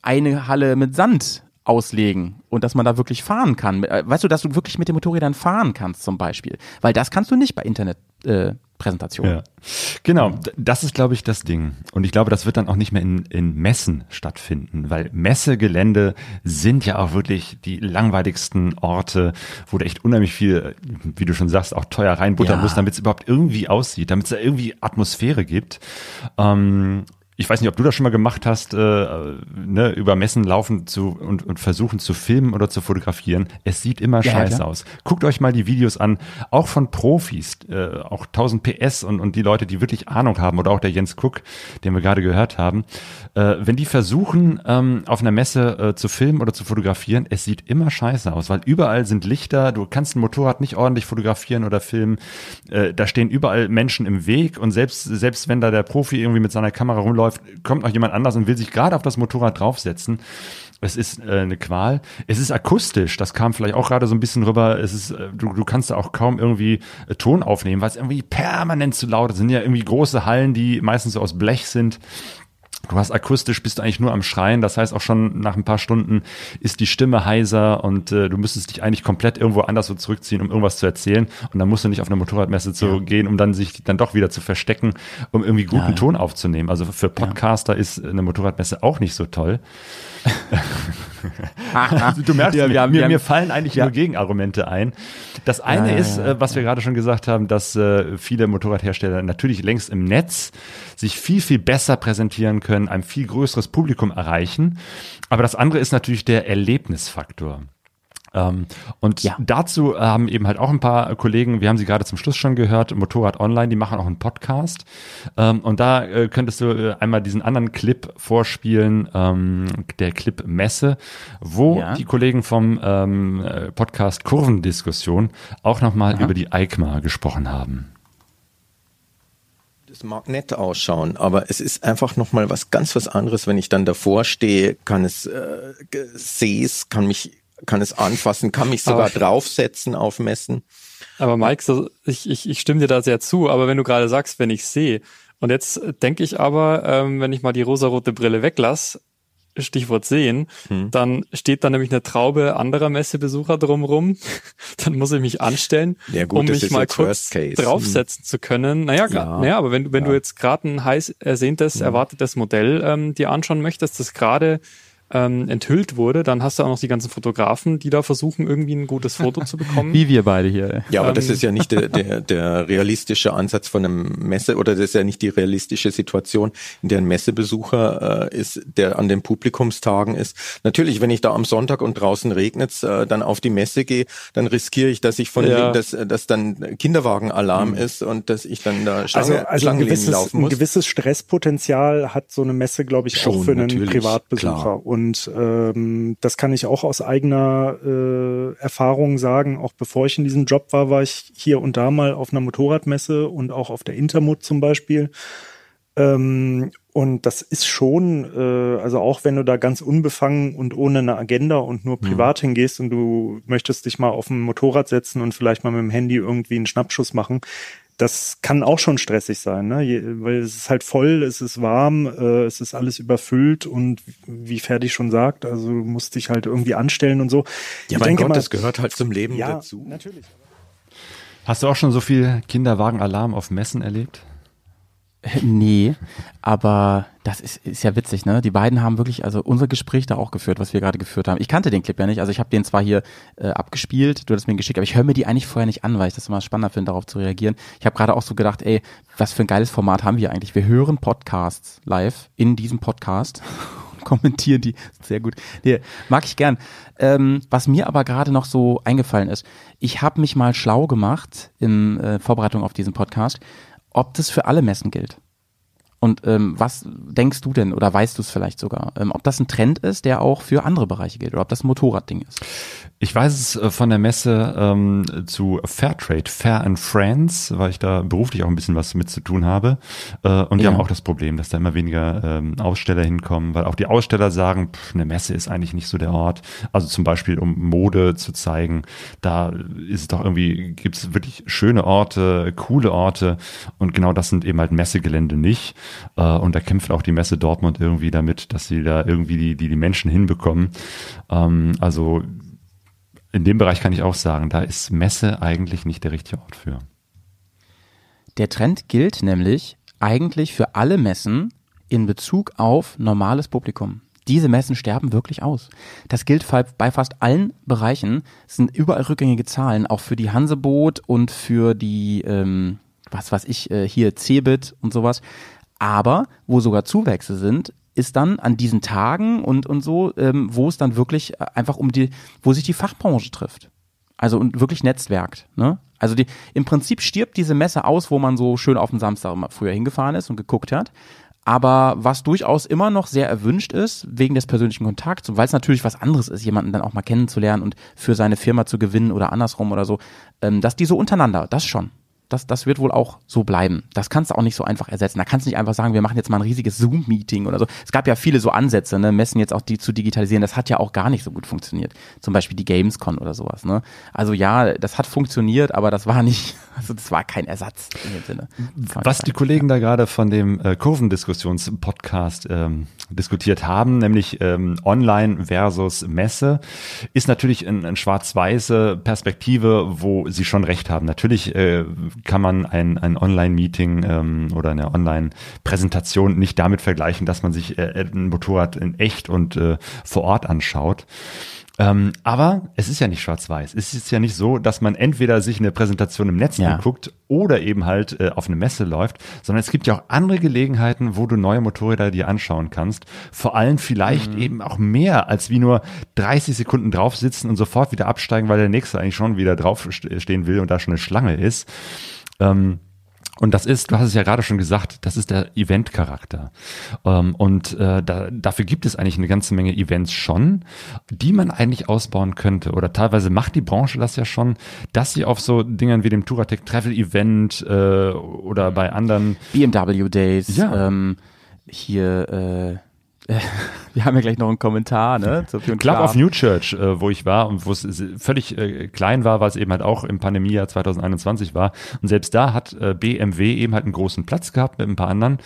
eine Halle mit Sand auslegen und dass man da wirklich fahren kann. Äh, Weißt du, dass du wirklich mit den Motorrädern fahren kannst zum Beispiel, weil das kannst du nicht bei Internetpräsentationen. Äh, Präsentationen. Ja. Genau, das ist, glaube ich, das Ding. Und ich glaube, das wird dann auch nicht mehr in, in Messen stattfinden, weil Messegelände sind ja auch wirklich die langweiligsten Orte, wo du echt unheimlich viel, wie du schon sagst, auch teuer reinbuttern Ja. musst, damit es überhaupt irgendwie aussieht, damit es da irgendwie Atmosphäre gibt. Ähm, ich weiß nicht, ob du das schon mal gemacht hast, äh, ne, über Messen laufen zu und, und versuchen zu filmen oder zu fotografieren. Es sieht immer Ja, ja, scheiße klar. aus. Guckt euch mal die Videos an, auch von Profis, äh, auch 1000 PS und, und die Leute, die wirklich Ahnung haben oder auch der Jens Cook, den wir gerade gehört haben. Äh, wenn die versuchen, ähm, auf einer Messe äh, zu filmen oder zu fotografieren, es sieht immer scheiße aus, weil überall sind Lichter, du kannst ein Motorrad nicht ordentlich fotografieren oder filmen, äh, da stehen überall Menschen im Weg und selbst, selbst wenn da der Profi irgendwie mit seiner Kamera rumläuft, kommt noch jemand anders und will sich gerade auf das Motorrad draufsetzen. Es ist äh, eine Qual. Es ist akustisch, das kam vielleicht auch gerade so ein bisschen rüber. Es ist, äh, du, du kannst da auch kaum irgendwie äh, Ton aufnehmen, weil es irgendwie permanent zu laut ist. Es sind ja irgendwie große Hallen, die meistens so aus Blech sind. Du hast akustisch, bist du eigentlich nur am Schreien. Das heißt, auch schon nach ein paar Stunden ist die Stimme heiser und äh, du müsstest dich eigentlich komplett irgendwo anders so zurückziehen, um irgendwas zu erzählen. Und dann musst du nicht auf eine Motorradmesse zu gehen, um dann sich dann doch wieder zu verstecken, um irgendwie guten Ja, ja. Ton aufzunehmen. Also für Podcaster ist eine Motorradmesse auch nicht so toll. [laughs] Du merkst, [laughs] Ja, mir, wir haben- mir, wir haben- mir fallen eigentlich Ja. nur Gegenargumente ein. Das eine Ja, ist, äh, was wir gerade schon gesagt haben, dass äh, viele Motorradhersteller natürlich längst im Netz sich viel, viel besser präsentieren können, ein viel größeres Publikum erreichen. Aber das andere ist natürlich der Erlebnisfaktor. Ähm, und Ja. dazu haben eben halt auch ein paar Kollegen, wir haben sie gerade zum Schluss schon gehört, Motorrad Online, die machen auch einen Podcast. Ähm, und da äh, könntest du äh, einmal diesen anderen Clip vorspielen, ähm, der Clip Messe, wo Ja. die Kollegen vom ähm, äh, Podcast Kurvendiskussion auch nochmal über die EICMA gesprochen haben. Das mag nett ausschauen, aber es ist einfach nochmal was ganz was anderes, wenn ich dann davor stehe, kann es, äh, sehe es, kann mich, kann es anfassen, kann mich sogar Aber- draufsetzen auf Messen. Aber Mike, so, ich, ich, ich stimme dir da sehr zu, aber wenn du gerade sagst, wenn ich sehe, und jetzt denke ich aber, ähm, wenn ich mal die rosarote Brille weglass, Stichwort sehen, Hm. dann steht da nämlich eine Traube anderer Messebesucher drumrum. [laughs] dann muss ich mich anstellen, Ja gut, um mich mal kurz Case. Hm. draufsetzen zu können. Naja, Ja. ja. naja aber wenn, du- wenn du Ja. jetzt gerade ein heiß ersehntes, erwartetes Modell ähm, dir anschauen möchtest, das gerade ähm, enthüllt wurde, dann hast du auch noch die ganzen Fotografen, die da versuchen, irgendwie ein gutes Foto zu bekommen. Wie wir beide hier. Ja, aber das Ähm. ist ja nicht der, der, der realistische Ansatz von einem Messe oder das ist ja nicht die realistische Situation, in der ein Messebesucher äh, ist, der an den Publikumstagen ist. Natürlich, wenn ich da am Sonntag und draußen regnet äh, dann auf die Messe gehe, dann riskiere ich, dass ich von Ja. dass, dass dann Kinderwagenalarm ist und dass ich dann da Schlange, Also, also ein gewisses, laufen ein muss. gewisses Stresspotenzial hat so eine Messe, glaube ich, Schon, auch für einen natürlich, Privatbesucher. klar. Und ähm, das kann ich auch aus eigener äh, Erfahrung sagen. Auch bevor ich in diesem Job war, war ich hier und da mal auf einer Motorradmesse und auch auf der Intermut zum Beispiel. Ähm, und das ist schon, äh, also auch wenn du da ganz unbefangen und ohne eine Agenda und nur privat hingehst und du möchtest dich mal auf ein Motorrad setzen und vielleicht mal mit dem Handy irgendwie einen Schnappschuss machen, das kann auch schon stressig sein, ne? Je, weil es ist halt voll, es ist warm, äh, es ist alles überfüllt und wie Ferdi schon sagt, also du musst dich halt irgendwie anstellen und so. Ja, Ich mein denke Gott, mal- das gehört halt zum Leben ja, dazu. natürlich. Hast du auch schon so viel Kinderwagenalarm auf Messen erlebt? [laughs] Nee, aber das ist, ist ja witzig, ne? Die beiden haben wirklich, also unser Gespräch da auch geführt, was wir gerade geführt haben. Ich kannte den Clip ja nicht, also ich habe den zwar hier äh, abgespielt, du hast mir ihn geschickt, aber ich höre mir die eigentlich vorher nicht an, weil ich das immer spannender finde, darauf zu reagieren. Ich habe gerade auch so gedacht, ey, was für ein geiles Format haben wir eigentlich? Wir hören Podcasts live in diesem Podcast [laughs] und kommentieren die. Sehr gut. Nee, mag ich gern. Ähm, was mir aber gerade noch so eingefallen ist, ich habe mich mal schlau gemacht in äh, Vorbereitung auf diesen Podcast, ob das für alle Messen gilt. Und ähm, was denkst du denn oder weißt du es vielleicht sogar, ähm, ob das ein Trend ist, der auch für andere Bereiche gilt oder ob das ein Motorradding ist? Ich weiß es äh, von der Messe ähm, zu Fairtrade, Fair and Friends, weil ich da beruflich auch ein bisschen was mit zu tun habe. Äh, und die Ja. haben auch das Problem, dass da immer weniger ähm, Aussteller hinkommen, weil auch die Aussteller sagen, pff, eine Messe ist eigentlich nicht so der Ort. Also zum Beispiel, um Mode zu zeigen, da ist es doch irgendwie, gibt es wirklich schöne Orte, coole Orte und genau das sind eben halt Messegelände nicht. Äh, und da kämpft auch die Messe Dortmund irgendwie damit, dass sie da irgendwie die, die, die Menschen hinbekommen. Ähm, also in dem Bereich kann ich auch sagen, da ist Messe eigentlich nicht der richtige Ort für. Der Trend gilt nämlich eigentlich für alle Messen in Bezug auf normales Publikum. Diese Messen sterben wirklich aus. Das gilt bei fast allen Bereichen. Es sind überall rückgängige Zahlen, auch für die Hanseboot und für die, ähm, was weiß ich, äh, hier Cebit und sowas. Aber wo sogar Zuwächse sind, ist dann an diesen Tagen und, und so, ähm, wo es dann wirklich äh, einfach um die, wo sich die Fachbranche trifft. Also und wirklich netzwerkt. Ne? Also die, im Prinzip stirbt diese Messe aus, wo man so schön auf den Samstag immer früher hingefahren ist und geguckt hat. Aber was durchaus immer noch sehr erwünscht ist, wegen des persönlichen Kontakts, weil es natürlich was anderes ist, jemanden dann auch mal kennenzulernen und für seine Firma zu gewinnen oder andersrum oder so, ähm, dass die so untereinander, das schon. Das, das wird wohl auch so bleiben. Das kannst du auch nicht so einfach ersetzen. Da kannst du nicht einfach sagen, wir machen jetzt mal ein riesiges Zoom-Meeting oder so. Es gab ja viele so Ansätze, ne, Messen jetzt auch die zu digitalisieren. Das hat ja auch gar nicht so gut funktioniert. Zum Beispiel die Gamescon oder sowas. Ne? Also ja, das hat funktioniert, aber das war nicht, [laughs] also das war kein Ersatz in dem Sinne. Was die Kollegen da gerade von dem äh, Kurvendiskussions-Podcast ähm, diskutiert haben, nämlich ähm, Online versus Messe, ist natürlich eine ein schwarz-weiße Perspektive, wo sie schon recht haben. Natürlich äh, kann man ein, ein Online-Meeting ähm, oder eine Online-Präsentation nicht damit vergleichen, dass man sich äh, ein Motorrad in echt und äh, vor Ort anschaut. Ähm, aber es ist ja nicht schwarz-weiß. Es ist ja nicht so, dass man entweder sich eine Präsentation im Netz Ja. anguckt oder eben halt äh, auf eine Messe läuft, sondern es gibt ja auch andere Gelegenheiten, wo du neue Motorräder dir anschauen kannst. Vor allem vielleicht eben auch mehr als wie nur 30 Sekunden drauf sitzen und sofort wieder absteigen, weil der nächste eigentlich schon wieder drauf st- stehen will und da schon eine Schlange ist. Ähm, und das ist, du hast es ja gerade schon gesagt, das ist der Event-Charakter. Ähm, und äh, da, dafür gibt es eigentlich eine ganze Menge Events schon, die man eigentlich ausbauen könnte. Oder teilweise macht die Branche das ja schon, dass sie auf so Dingern wie dem Touratec Travel Event äh, oder bei anderen BMW Days, Ja. ähm, hier, äh, [laughs] wir haben ja gleich noch einen Kommentar, ne? [laughs] Pion Club Club. of New Church, äh, wo ich war und wo es völlig äh, klein war, weil es eben halt auch im Pandemiejahr 2021 war. Und selbst da hat äh, BMW eben halt einen großen Platz gehabt mit ein paar anderen,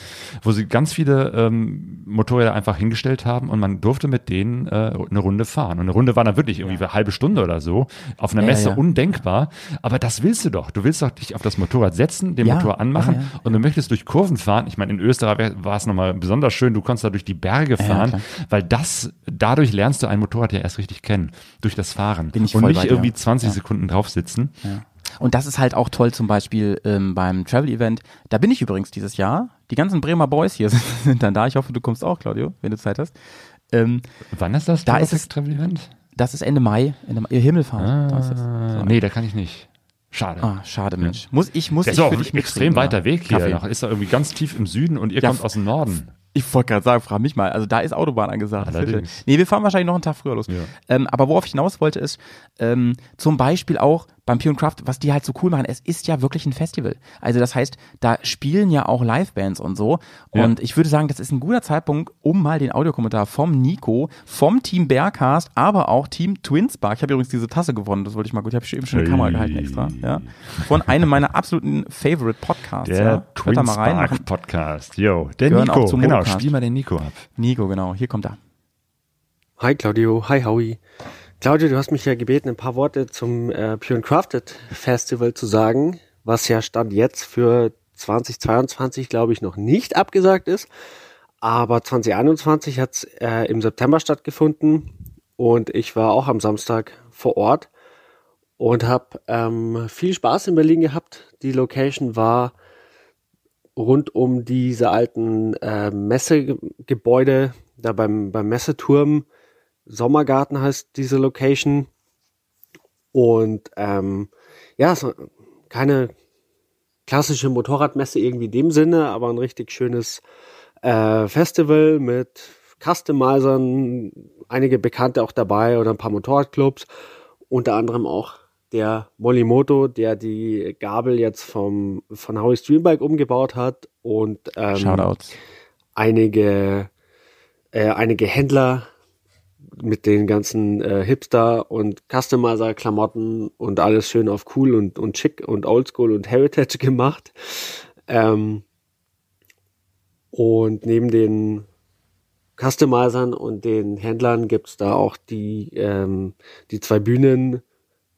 wo sie ganz viele ähm, Motorräder einfach hingestellt haben und man durfte mit denen äh, eine Runde fahren. Und eine Runde war dann wirklich irgendwie eine halbe Stunde oder so. Auf einer Ja, Messe ja. undenkbar. Aber das willst du doch. Du willst doch dich auf das Motorrad setzen, den Ja, Motor anmachen ja, ja. und du möchtest durch Kurven fahren. Ich meine, in Österreich war es nochmal besonders schön. Du konntest da durch die Berge Ja, fahren, klar. weil das, dadurch lernst du ein Motorrad ja erst richtig kennen. Durch das Fahren. Bin ich und voll nicht bei dir. irgendwie 20 Ja. Sekunden drauf sitzen. Ja. Und das ist halt auch toll zum Beispiel ähm, beim Travel-Event. Da bin ich übrigens dieses Jahr. Die ganzen Bremer Boys hier [laughs] sind, sind dann da. Ich hoffe, du kommst auch, Claudio, wenn du Zeit hast. Ähm, Wann ist das? Da ist es- Travel Event? das ist Ende Mai, Ende Mai, Himmelfahrt. Da ist es. Ah, So. nee, da kann ich nicht. Schade. Ah, schade, Mensch. Muss ich, muss Der ich ist auch ein extrem weiter? Weg hier. Kaffee. Noch. Ist er irgendwie ganz tief im Süden und ihr Ja, kommt aus dem Norden. Ich wollte gerade sagen, frag mich mal. Also da ist Autobahn angesagt. Allerdings. Nee, wir fahren wahrscheinlich noch einen Tag früher los. Ja. Ähm, aber worauf ich hinaus wollte ist, ähm, zum Beispiel auch beim Pure Craft, was die halt so cool machen, es ist ja wirklich ein Festival. Also das heißt, da spielen ja auch Livebands und so. Ja. Und ich würde sagen, das ist ein guter Zeitpunkt, um mal den Audiokommentar vom Nico, vom Team Bearcast, aber auch Team Twinspark. Ich habe übrigens diese Tasse gewonnen, das wollte ich mal gut. Ich habe eben schon eine Hey. Kamera gehalten extra. Ja. Von einem meiner absoluten Favorite Podcasts. Der ja. Twinspark Podcast. Yo, der Gehören Nico. Genau, spiel mal den Nico ab. Nico, genau. Hier kommt er. Hi Claudio, hi Howie. Claudio, du hast mich ja gebeten, ein paar Worte zum äh, Pure and Crafted Festival zu sagen, was ja Stand jetzt für 2022, glaube ich, noch nicht abgesagt ist. Aber 2021 hat es äh, im September stattgefunden und ich war auch am Samstag vor Ort und habe ähm, viel Spaß in Berlin gehabt. Die Location war rund um diese alten äh, Messegebäude, da beim, beim Messeturm. Sommergarten heißt diese Location. Und ähm, ja, so, keine klassische Motorradmesse irgendwie in dem Sinne, aber ein richtig schönes äh, Festival mit Customizern, einige Bekannte auch dabei oder ein paar Motorradclubs. unter anderem auch der Molimoto, der die Gabel jetzt vom, von Howie Streambike umgebaut hat und ähm, Shoutouts. einige, äh, einige Händler mit den ganzen äh, Hipster- und Customizer-Klamotten und alles schön auf cool und, und schick und oldschool und Heritage [laughs] gemacht. Ähm, und neben den Customizern und den Händlern gibt's da auch die, ähm, die zwei Bühnen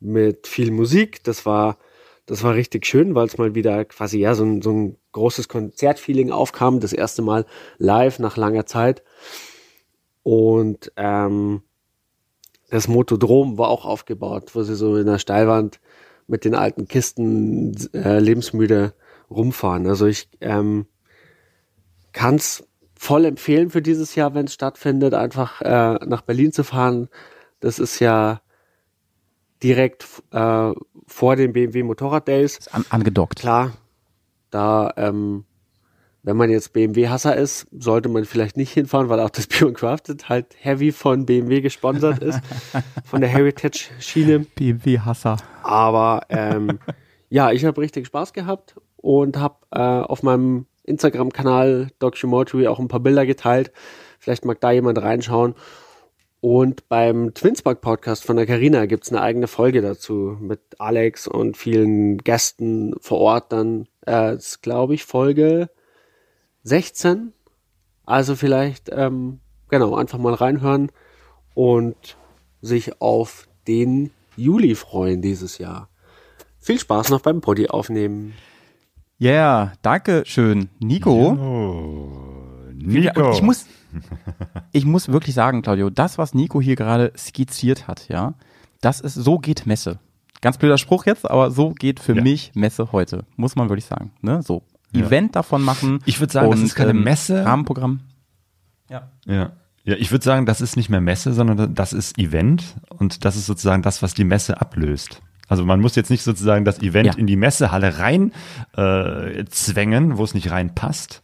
mit viel Musik. Das war, das war richtig schön, weil es mal wieder quasi ja so ein, so ein großes Konzertfeeling aufkam. Das erste Mal live nach langer Zeit. Und ähm, das Motodrom war auch aufgebaut, wo sie so in der Steilwand mit den alten Kisten äh, lebensmüde rumfahren. Also ich ähm, kann es voll empfehlen für dieses Jahr, wenn es stattfindet, einfach äh, nach Berlin zu fahren. Das ist ja direkt äh, vor den BMW Motorrad Days. An, angedockt. Klar, da, ähm, wenn man jetzt BMW-Hasser ist, sollte man vielleicht nicht hinfahren, weil auch das [laughs] Pure Crafted halt heavy von BMW gesponsert ist, von der Heritage-Schiene. BMW-Hasser. Aber ähm, [laughs] ja, ich habe richtig Spaß gehabt und habe äh, auf meinem Instagram-Kanal Documentary auch ein paar Bilder geteilt. Vielleicht mag da jemand reinschauen. Und beim Twinspark Podcast von der Carina gibt's eine eigene Folge dazu mit Alex und vielen Gästen vor Ort dann. Äh, ist, glaube ich, Folge 16. Also vielleicht, ähm, genau, einfach mal reinhören und sich auf den Juli freuen dieses Jahr. Viel Spaß noch beim Poddy aufnehmen. Ja, yeah, danke schön. Nico. Nico. Und ich muss, ich muss wirklich sagen, Claudio, das, was Nico hier gerade skizziert hat, ja, das ist, so geht Messe. Ganz blöder Spruch jetzt, aber so geht für Ja. mich Messe heute. Muss man wirklich sagen. Ne? So. Ja. Event davon machen. Ich würde sagen, das und, ist keine ähm, Messe. Rahmenprogramm. Ja. Ja, ich würde sagen, das ist nicht mehr Messe, sondern das ist Event und das ist sozusagen das, was die Messe ablöst. Also man muss jetzt nicht sozusagen das Event Ja. in die Messehalle rein äh, zwängen, wo es nicht reinpasst,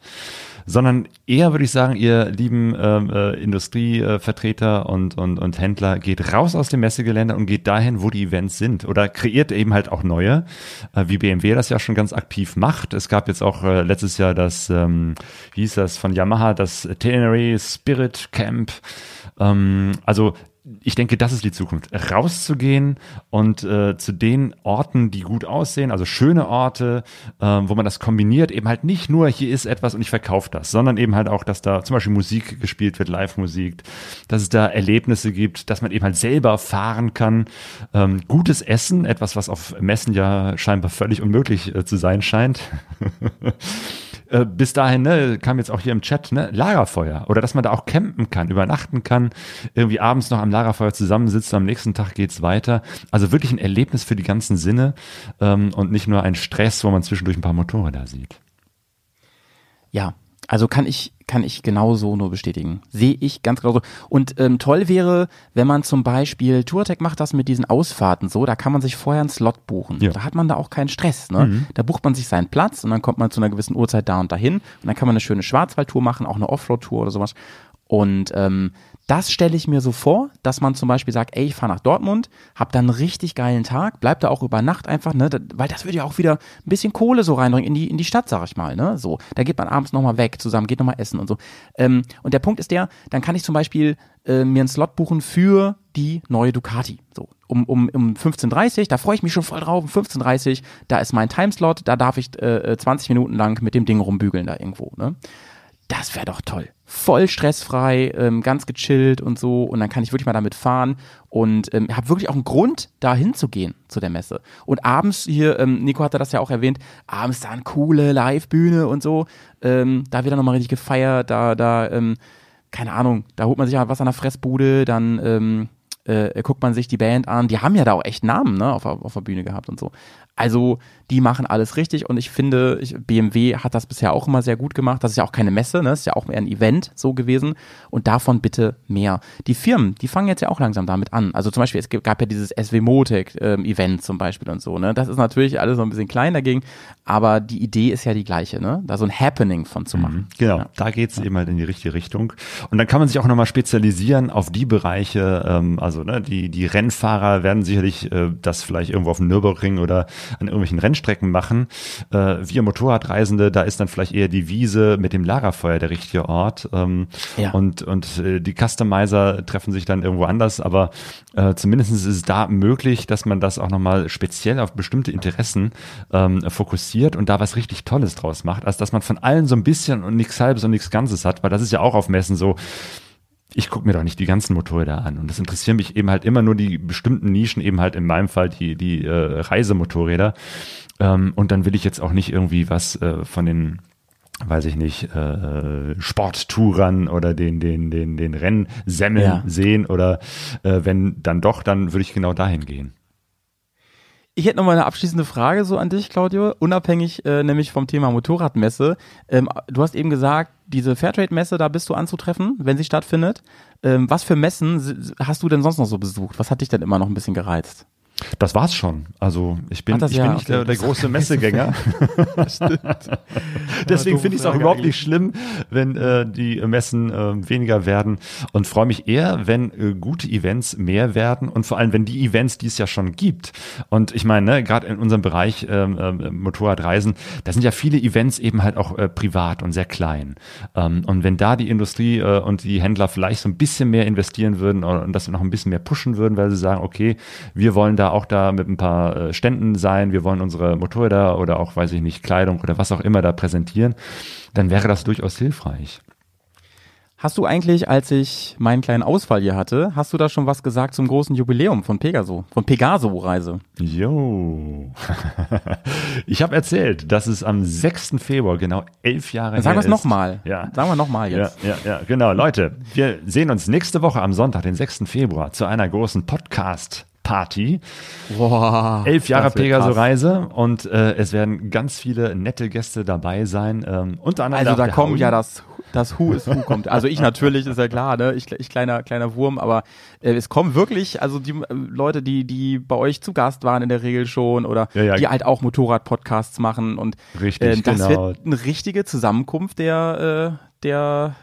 sondern eher würde ich sagen, ihr lieben ähm, äh, Industrievertreter und, und, und Händler, geht raus aus dem Messegelände und geht dahin, wo die Events sind oder kreiert eben halt auch neue, äh, wie BMW das ja schon ganz aktiv macht. Es gab jetzt auch äh, letztes Jahr das, ähm, wie hieß das, von Yamaha, das Tenere Spirit Camp. Ähm, also ich denke, das ist die Zukunft. Rauszugehen und äh, zu den Orten, die gut aussehen, also schöne Orte, äh, wo man das kombiniert, eben halt nicht nur, hier ist etwas und ich verkaufe das, sondern eben halt auch, dass da zum Beispiel Musik gespielt wird, Live-Musik, dass es da Erlebnisse gibt, dass man eben halt selber fahren kann. Ähm, gutes Essen, etwas, was auf Messen ja scheinbar völlig unmöglich äh, zu sein scheint. [laughs] Äh, bis dahin ne, kam jetzt auch hier im Chat ne, Lagerfeuer oder dass man da auch campen kann, übernachten kann, irgendwie abends noch am Lagerfeuer zusammensitzt, am nächsten Tag geht's weiter. Also wirklich ein Erlebnis für die ganzen Sinne ähm, und nicht nur ein Stress, wo man zwischendurch ein paar Motorräder sieht. Ja, also kann ich, kann ich genauso nur bestätigen. Sehe ich ganz genauso. Und ähm, toll wäre, wenn man zum Beispiel, Tourtech macht das mit diesen Ausfahrten so, da kann man sich vorher einen Slot buchen. Ja. Da hat man da auch keinen Stress. Ne? Mhm. Da bucht man sich seinen Platz und dann kommt man zu einer gewissen Uhrzeit da und dahin und dann kann man eine schöne Schwarzwaldtour machen, auch eine Offroad-Tour oder sowas. Und ähm, das stelle ich mir so vor, dass man zum Beispiel sagt, ey, ich fahre nach Dortmund, hab dann einen richtig geilen Tag, bleib da auch über Nacht einfach, ne, weil das würde ja auch wieder ein bisschen Kohle so reinbringen in die in die Stadt, sag ich mal, ne, so. Da geht man abends nochmal weg zusammen, geht nochmal essen und so. Ähm, und der Punkt ist der, dann kann ich zum Beispiel äh, mir einen Slot buchen für die neue Ducati, so. Um, um, um 15.30 da freue ich mich schon voll drauf, um 15.30 da ist mein Timeslot, da darf ich äh, 20 Minuten lang mit dem Ding rumbügeln da irgendwo, ne. Das wäre doch toll. Voll stressfrei, ähm, ganz gechillt und so. Und dann kann ich wirklich mal damit fahren und ähm, habe wirklich auch einen Grund, da hinzugehen zu der Messe. Und abends hier, ähm, Nico hatte das ja auch erwähnt, abends da eine coole Live-Bühne und so. Ähm, da wird dann nochmal richtig gefeiert, da, da, ähm, keine Ahnung, da holt man sich mal was an der Fressbude, dann ähm, äh, guckt man sich die Band an. Die haben ja da auch echt Namen, ne, auf, auf der Bühne gehabt und so. Also, die machen alles richtig und ich finde, ich, BMW hat das bisher auch immer sehr gut gemacht. Das ist ja auch keine Messe, ne? das ist ja auch mehr ein Event so gewesen und davon bitte mehr. Die Firmen, die fangen jetzt ja auch langsam damit an. Also zum Beispiel, es gab ja dieses SW Motec ähm, Event zum Beispiel und so. Ne? Das ist natürlich alles so ein bisschen klein dagegen, aber die Idee ist ja die gleiche, ne? da so ein Happening von zu machen. Genau, ja. da geht's ja. eben halt in die richtige Richtung. Und dann kann man sich auch nochmal spezialisieren auf die Bereiche, ähm, also ne, die, die Rennfahrer werden sicherlich äh, das vielleicht irgendwo auf dem Nürburgring oder an irgendwelchen Rennstrecken machen. Äh, wir Motorradreisende, da ist dann vielleicht eher die Wiese mit dem Lagerfeuer der richtige Ort. Ähm, ja. Und, und äh, die Customizer treffen sich dann irgendwo anders, aber äh, zumindest ist es da möglich, dass man das auch nochmal speziell auf bestimmte Interessen ähm, fokussiert und da was richtig Tolles draus macht, als dass man von allen so ein bisschen und nichts halbes und nichts Ganzes hat, weil das ist ja auch auf Messen so, ich gucke mir doch nicht die ganzen Motorräder an. Und das interessieren mich eben halt immer nur die bestimmten Nischen, eben halt in meinem Fall die, die äh, Reisemotorräder. Ähm, und dann will ich jetzt auch nicht irgendwie was äh, von den weiß ich nicht, äh, Sporttourern oder den, den, den, den Rennsemmeln ja. sehen oder äh, wenn dann doch, dann würde ich genau dahin gehen. Ich hätte noch mal eine abschließende Frage so an dich, Claudio, unabhängig äh, nämlich vom Thema Motorradmesse. Ähm, du hast eben gesagt, diese Fairtrade-Messe, da bist du anzutreffen, wenn sie stattfindet. Ähm, was für Messen hast du denn sonst noch so besucht? Was hat dich denn immer noch ein bisschen gereizt? Das war's schon. Also ich bin, ich ja, bin nicht okay. der, der große [laughs] Messegänger. [laughs] Deswegen finde ich es auch überhaupt nicht schlimm, wenn äh, die Messen äh, weniger werden und freue mich eher, wenn äh, gute Events mehr werden und vor allem, wenn die Events, die es ja schon gibt. Und ich meine, ne, gerade in unserem Bereich ähm, äh, Motorradreisen, da sind ja viele Events eben halt auch äh, privat und sehr klein. Ähm, und wenn da die Industrie äh, und die Händler vielleicht so ein bisschen mehr investieren würden und das noch ein bisschen mehr pushen würden, weil sie sagen, okay, wir wollen da auch da mit ein paar äh, Ständen sein, wir wollen unsere Motorräder oder auch, weiß ich nicht, Kleidung oder was auch immer da präsentieren, dann wäre das durchaus hilfreich. Hast du eigentlich, als ich meinen kleinen Ausfall hier hatte, hast du da schon was gesagt zum großen Jubiläum von Pegaso, von Pegaso-Reise? Jo. [laughs] ich habe erzählt, dass es am 6. Februar genau elf Jahre Sagen her ist. Sagen wir es nochmal. Ja. Sagen wir nochmal jetzt. Ja, ja, ja, genau. Leute, wir sehen uns nächste Woche am Sonntag, den 6. Februar, zu einer großen Podcast- Party. Boah, Elf Jahre Pegaso-Reise und äh, es werden ganz viele nette Gäste dabei sein. Ähm, unter anderem also da kommt ja das, das Who is Who kommt. Also ich natürlich, ist ja klar, ne? ich, ich kleiner, kleiner Wurm, aber äh, es kommen wirklich, also die äh, Leute, die, die bei euch zu Gast waren in der Regel schon oder ja, ja. die halt auch Motorrad-Podcasts machen und Richtig, äh, das genau. wird eine richtige Zusammenkunft der, äh, der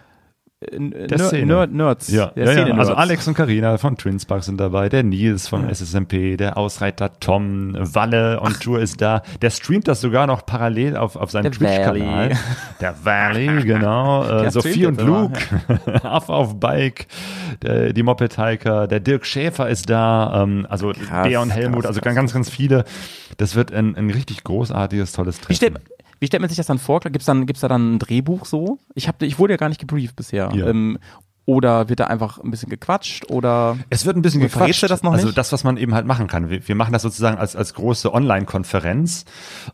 Szene. Ner Nerds. Ja, ja, ja. also Alex und Karina von Twinspark sind dabei, der Nils von. SSMP, der Ausreiter Tom, Walle und Tour ist da. Der streamt das sogar noch parallel auf, auf seinem Twitch-Kanal. Der Valley, [laughs] genau. Äh, Sophie und Luke, [laughs] ja. Affe auf Bike, der, die Moped-Hiker, der Dirk Schäfer ist da, ähm, also krass, Bea und Helmut, krass, also krass. ganz, ganz viele. Das wird ein, ein richtig großartiges, tolles Treffen. Wie stellt man sich das dann vor? Gibt es dann, gibt's da dann ein Drehbuch so? Ich, hab, ich wurde ja gar nicht gebrieft bisher. Ja. Ähm, oder wird da einfach ein bisschen gequatscht oder? Es wird ein bisschen gequatscht. Du das noch also nicht? das, was man eben halt machen kann. Wir, wir machen das sozusagen als, als große Online-Konferenz.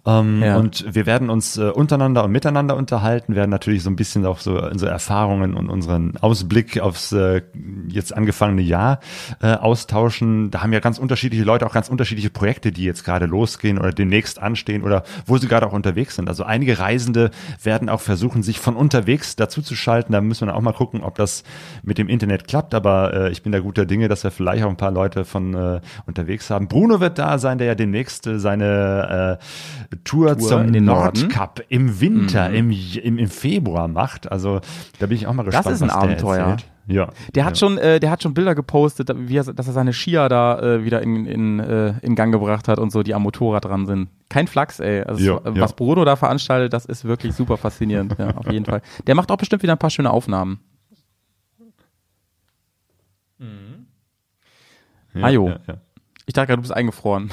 Ähm, ja. Und wir werden uns äh, untereinander und miteinander unterhalten, werden natürlich so ein bisschen auch so unsere Erfahrungen und unseren Ausblick aufs äh, jetzt angefangene Jahr äh, austauschen. Da haben ja ganz unterschiedliche Leute auch ganz unterschiedliche Projekte, die jetzt gerade losgehen oder demnächst anstehen oder wo sie gerade auch unterwegs sind. Also einige Reisende werden auch versuchen, sich von unterwegs dazu zu schalten. Da müssen wir dann auch mal gucken, ob das mit dem Internet klappt, aber äh, ich bin da guter Dinge, dass wir vielleicht auch ein paar Leute von äh, unterwegs haben. Bruno wird da sein, der ja demnächst äh, seine äh, Tour, Tour zum Nordcup im Winter, mhm. im, im, im Februar macht. Also da bin ich auch mal gespannt. Das ist ein Abenteuer. Ja. Der hat ja. schon, äh, der hat schon Bilder gepostet, wie er, dass er seine Skier da äh, wieder in, in, äh, in Gang gebracht hat und so, die am Motorrad dran sind. Kein Flachs, ey. Also ja, was ja. Bruno da veranstaltet, das ist wirklich super faszinierend. ja, auf jeden Fall. Der macht auch bestimmt wieder ein paar schöne Aufnahmen. Mhm. Ja, Ajo. Ja, ja. Ich dachte gerade, du bist eingefroren.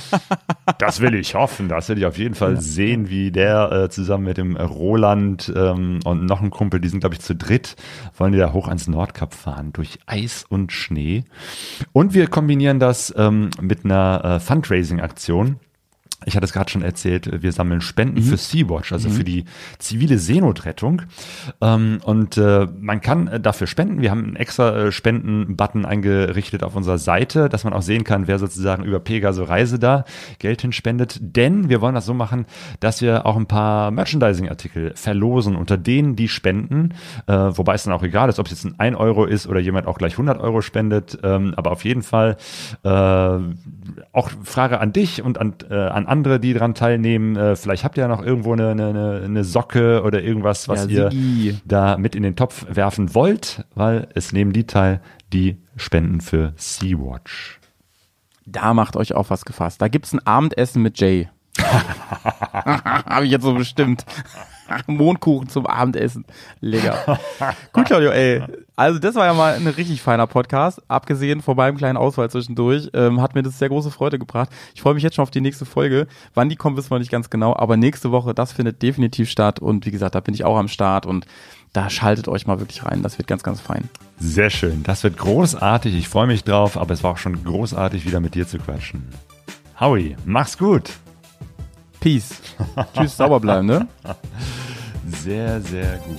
[laughs] das will ich hoffen. Das will ich auf jeden Fall sehen, wie der äh, zusammen mit dem Roland ähm, und noch ein Kumpel, die sind, glaube ich, zu dritt, wollen die da hoch ans Nordkap fahren, durch Eis und Schnee. Und wir kombinieren das ähm, mit einer äh, Fundraising-Aktion ich hatte es gerade schon erzählt, wir sammeln Spenden Mhm. für Sea-Watch, also Mhm. für die zivile Seenotrettung. Ähm, und äh, man kann äh, dafür spenden. Wir haben einen extra äh, Spenden-Button eingerichtet auf unserer Seite, dass man auch sehen kann, wer sozusagen über Pegaso Reise da Geld hinspendet. Denn wir wollen das so machen, dass wir auch ein paar Merchandising-Artikel verlosen unter denen, die spenden. Äh, wobei es dann auch egal ist, ob es jetzt ein 1 Euro ist oder jemand auch gleich 100 Euro spendet. Ähm, aber auf jeden Fall äh, auch Frage an dich und an, äh, an andere, die daran teilnehmen. Äh, vielleicht habt ihr ja noch irgendwo eine, eine, eine Socke oder irgendwas, was Ja, ihr da mit in den Topf werfen wollt, weil es nehmen die teil, die spenden für Sea-Watch. Da macht euch auch was gefasst. Da gibt's ein Abendessen mit Jay. [laughs] Habe ich jetzt so bestimmt. Mondkuchen zum Abendessen. Lecker. Gut, Claudio, ey. Also das war ja mal ein richtig feiner Podcast. Abgesehen von meinem kleinen Auswahl zwischendurch, ähm, hat mir das sehr große Freude gebracht. Ich freue mich jetzt schon auf die nächste Folge. Wann die kommt, wissen wir nicht ganz genau. Aber nächste Woche, das findet definitiv statt. Und wie gesagt, da bin ich auch am Start. Und da schaltet euch mal wirklich rein. Das wird ganz, ganz fein. Sehr schön. Das wird großartig. Ich freue mich drauf, aber es war auch schon großartig, wieder mit dir zu quatschen. Howie, mach's gut. Peace. Tschüss, sauber bleiben, ne? [laughs] Sehr, sehr gut.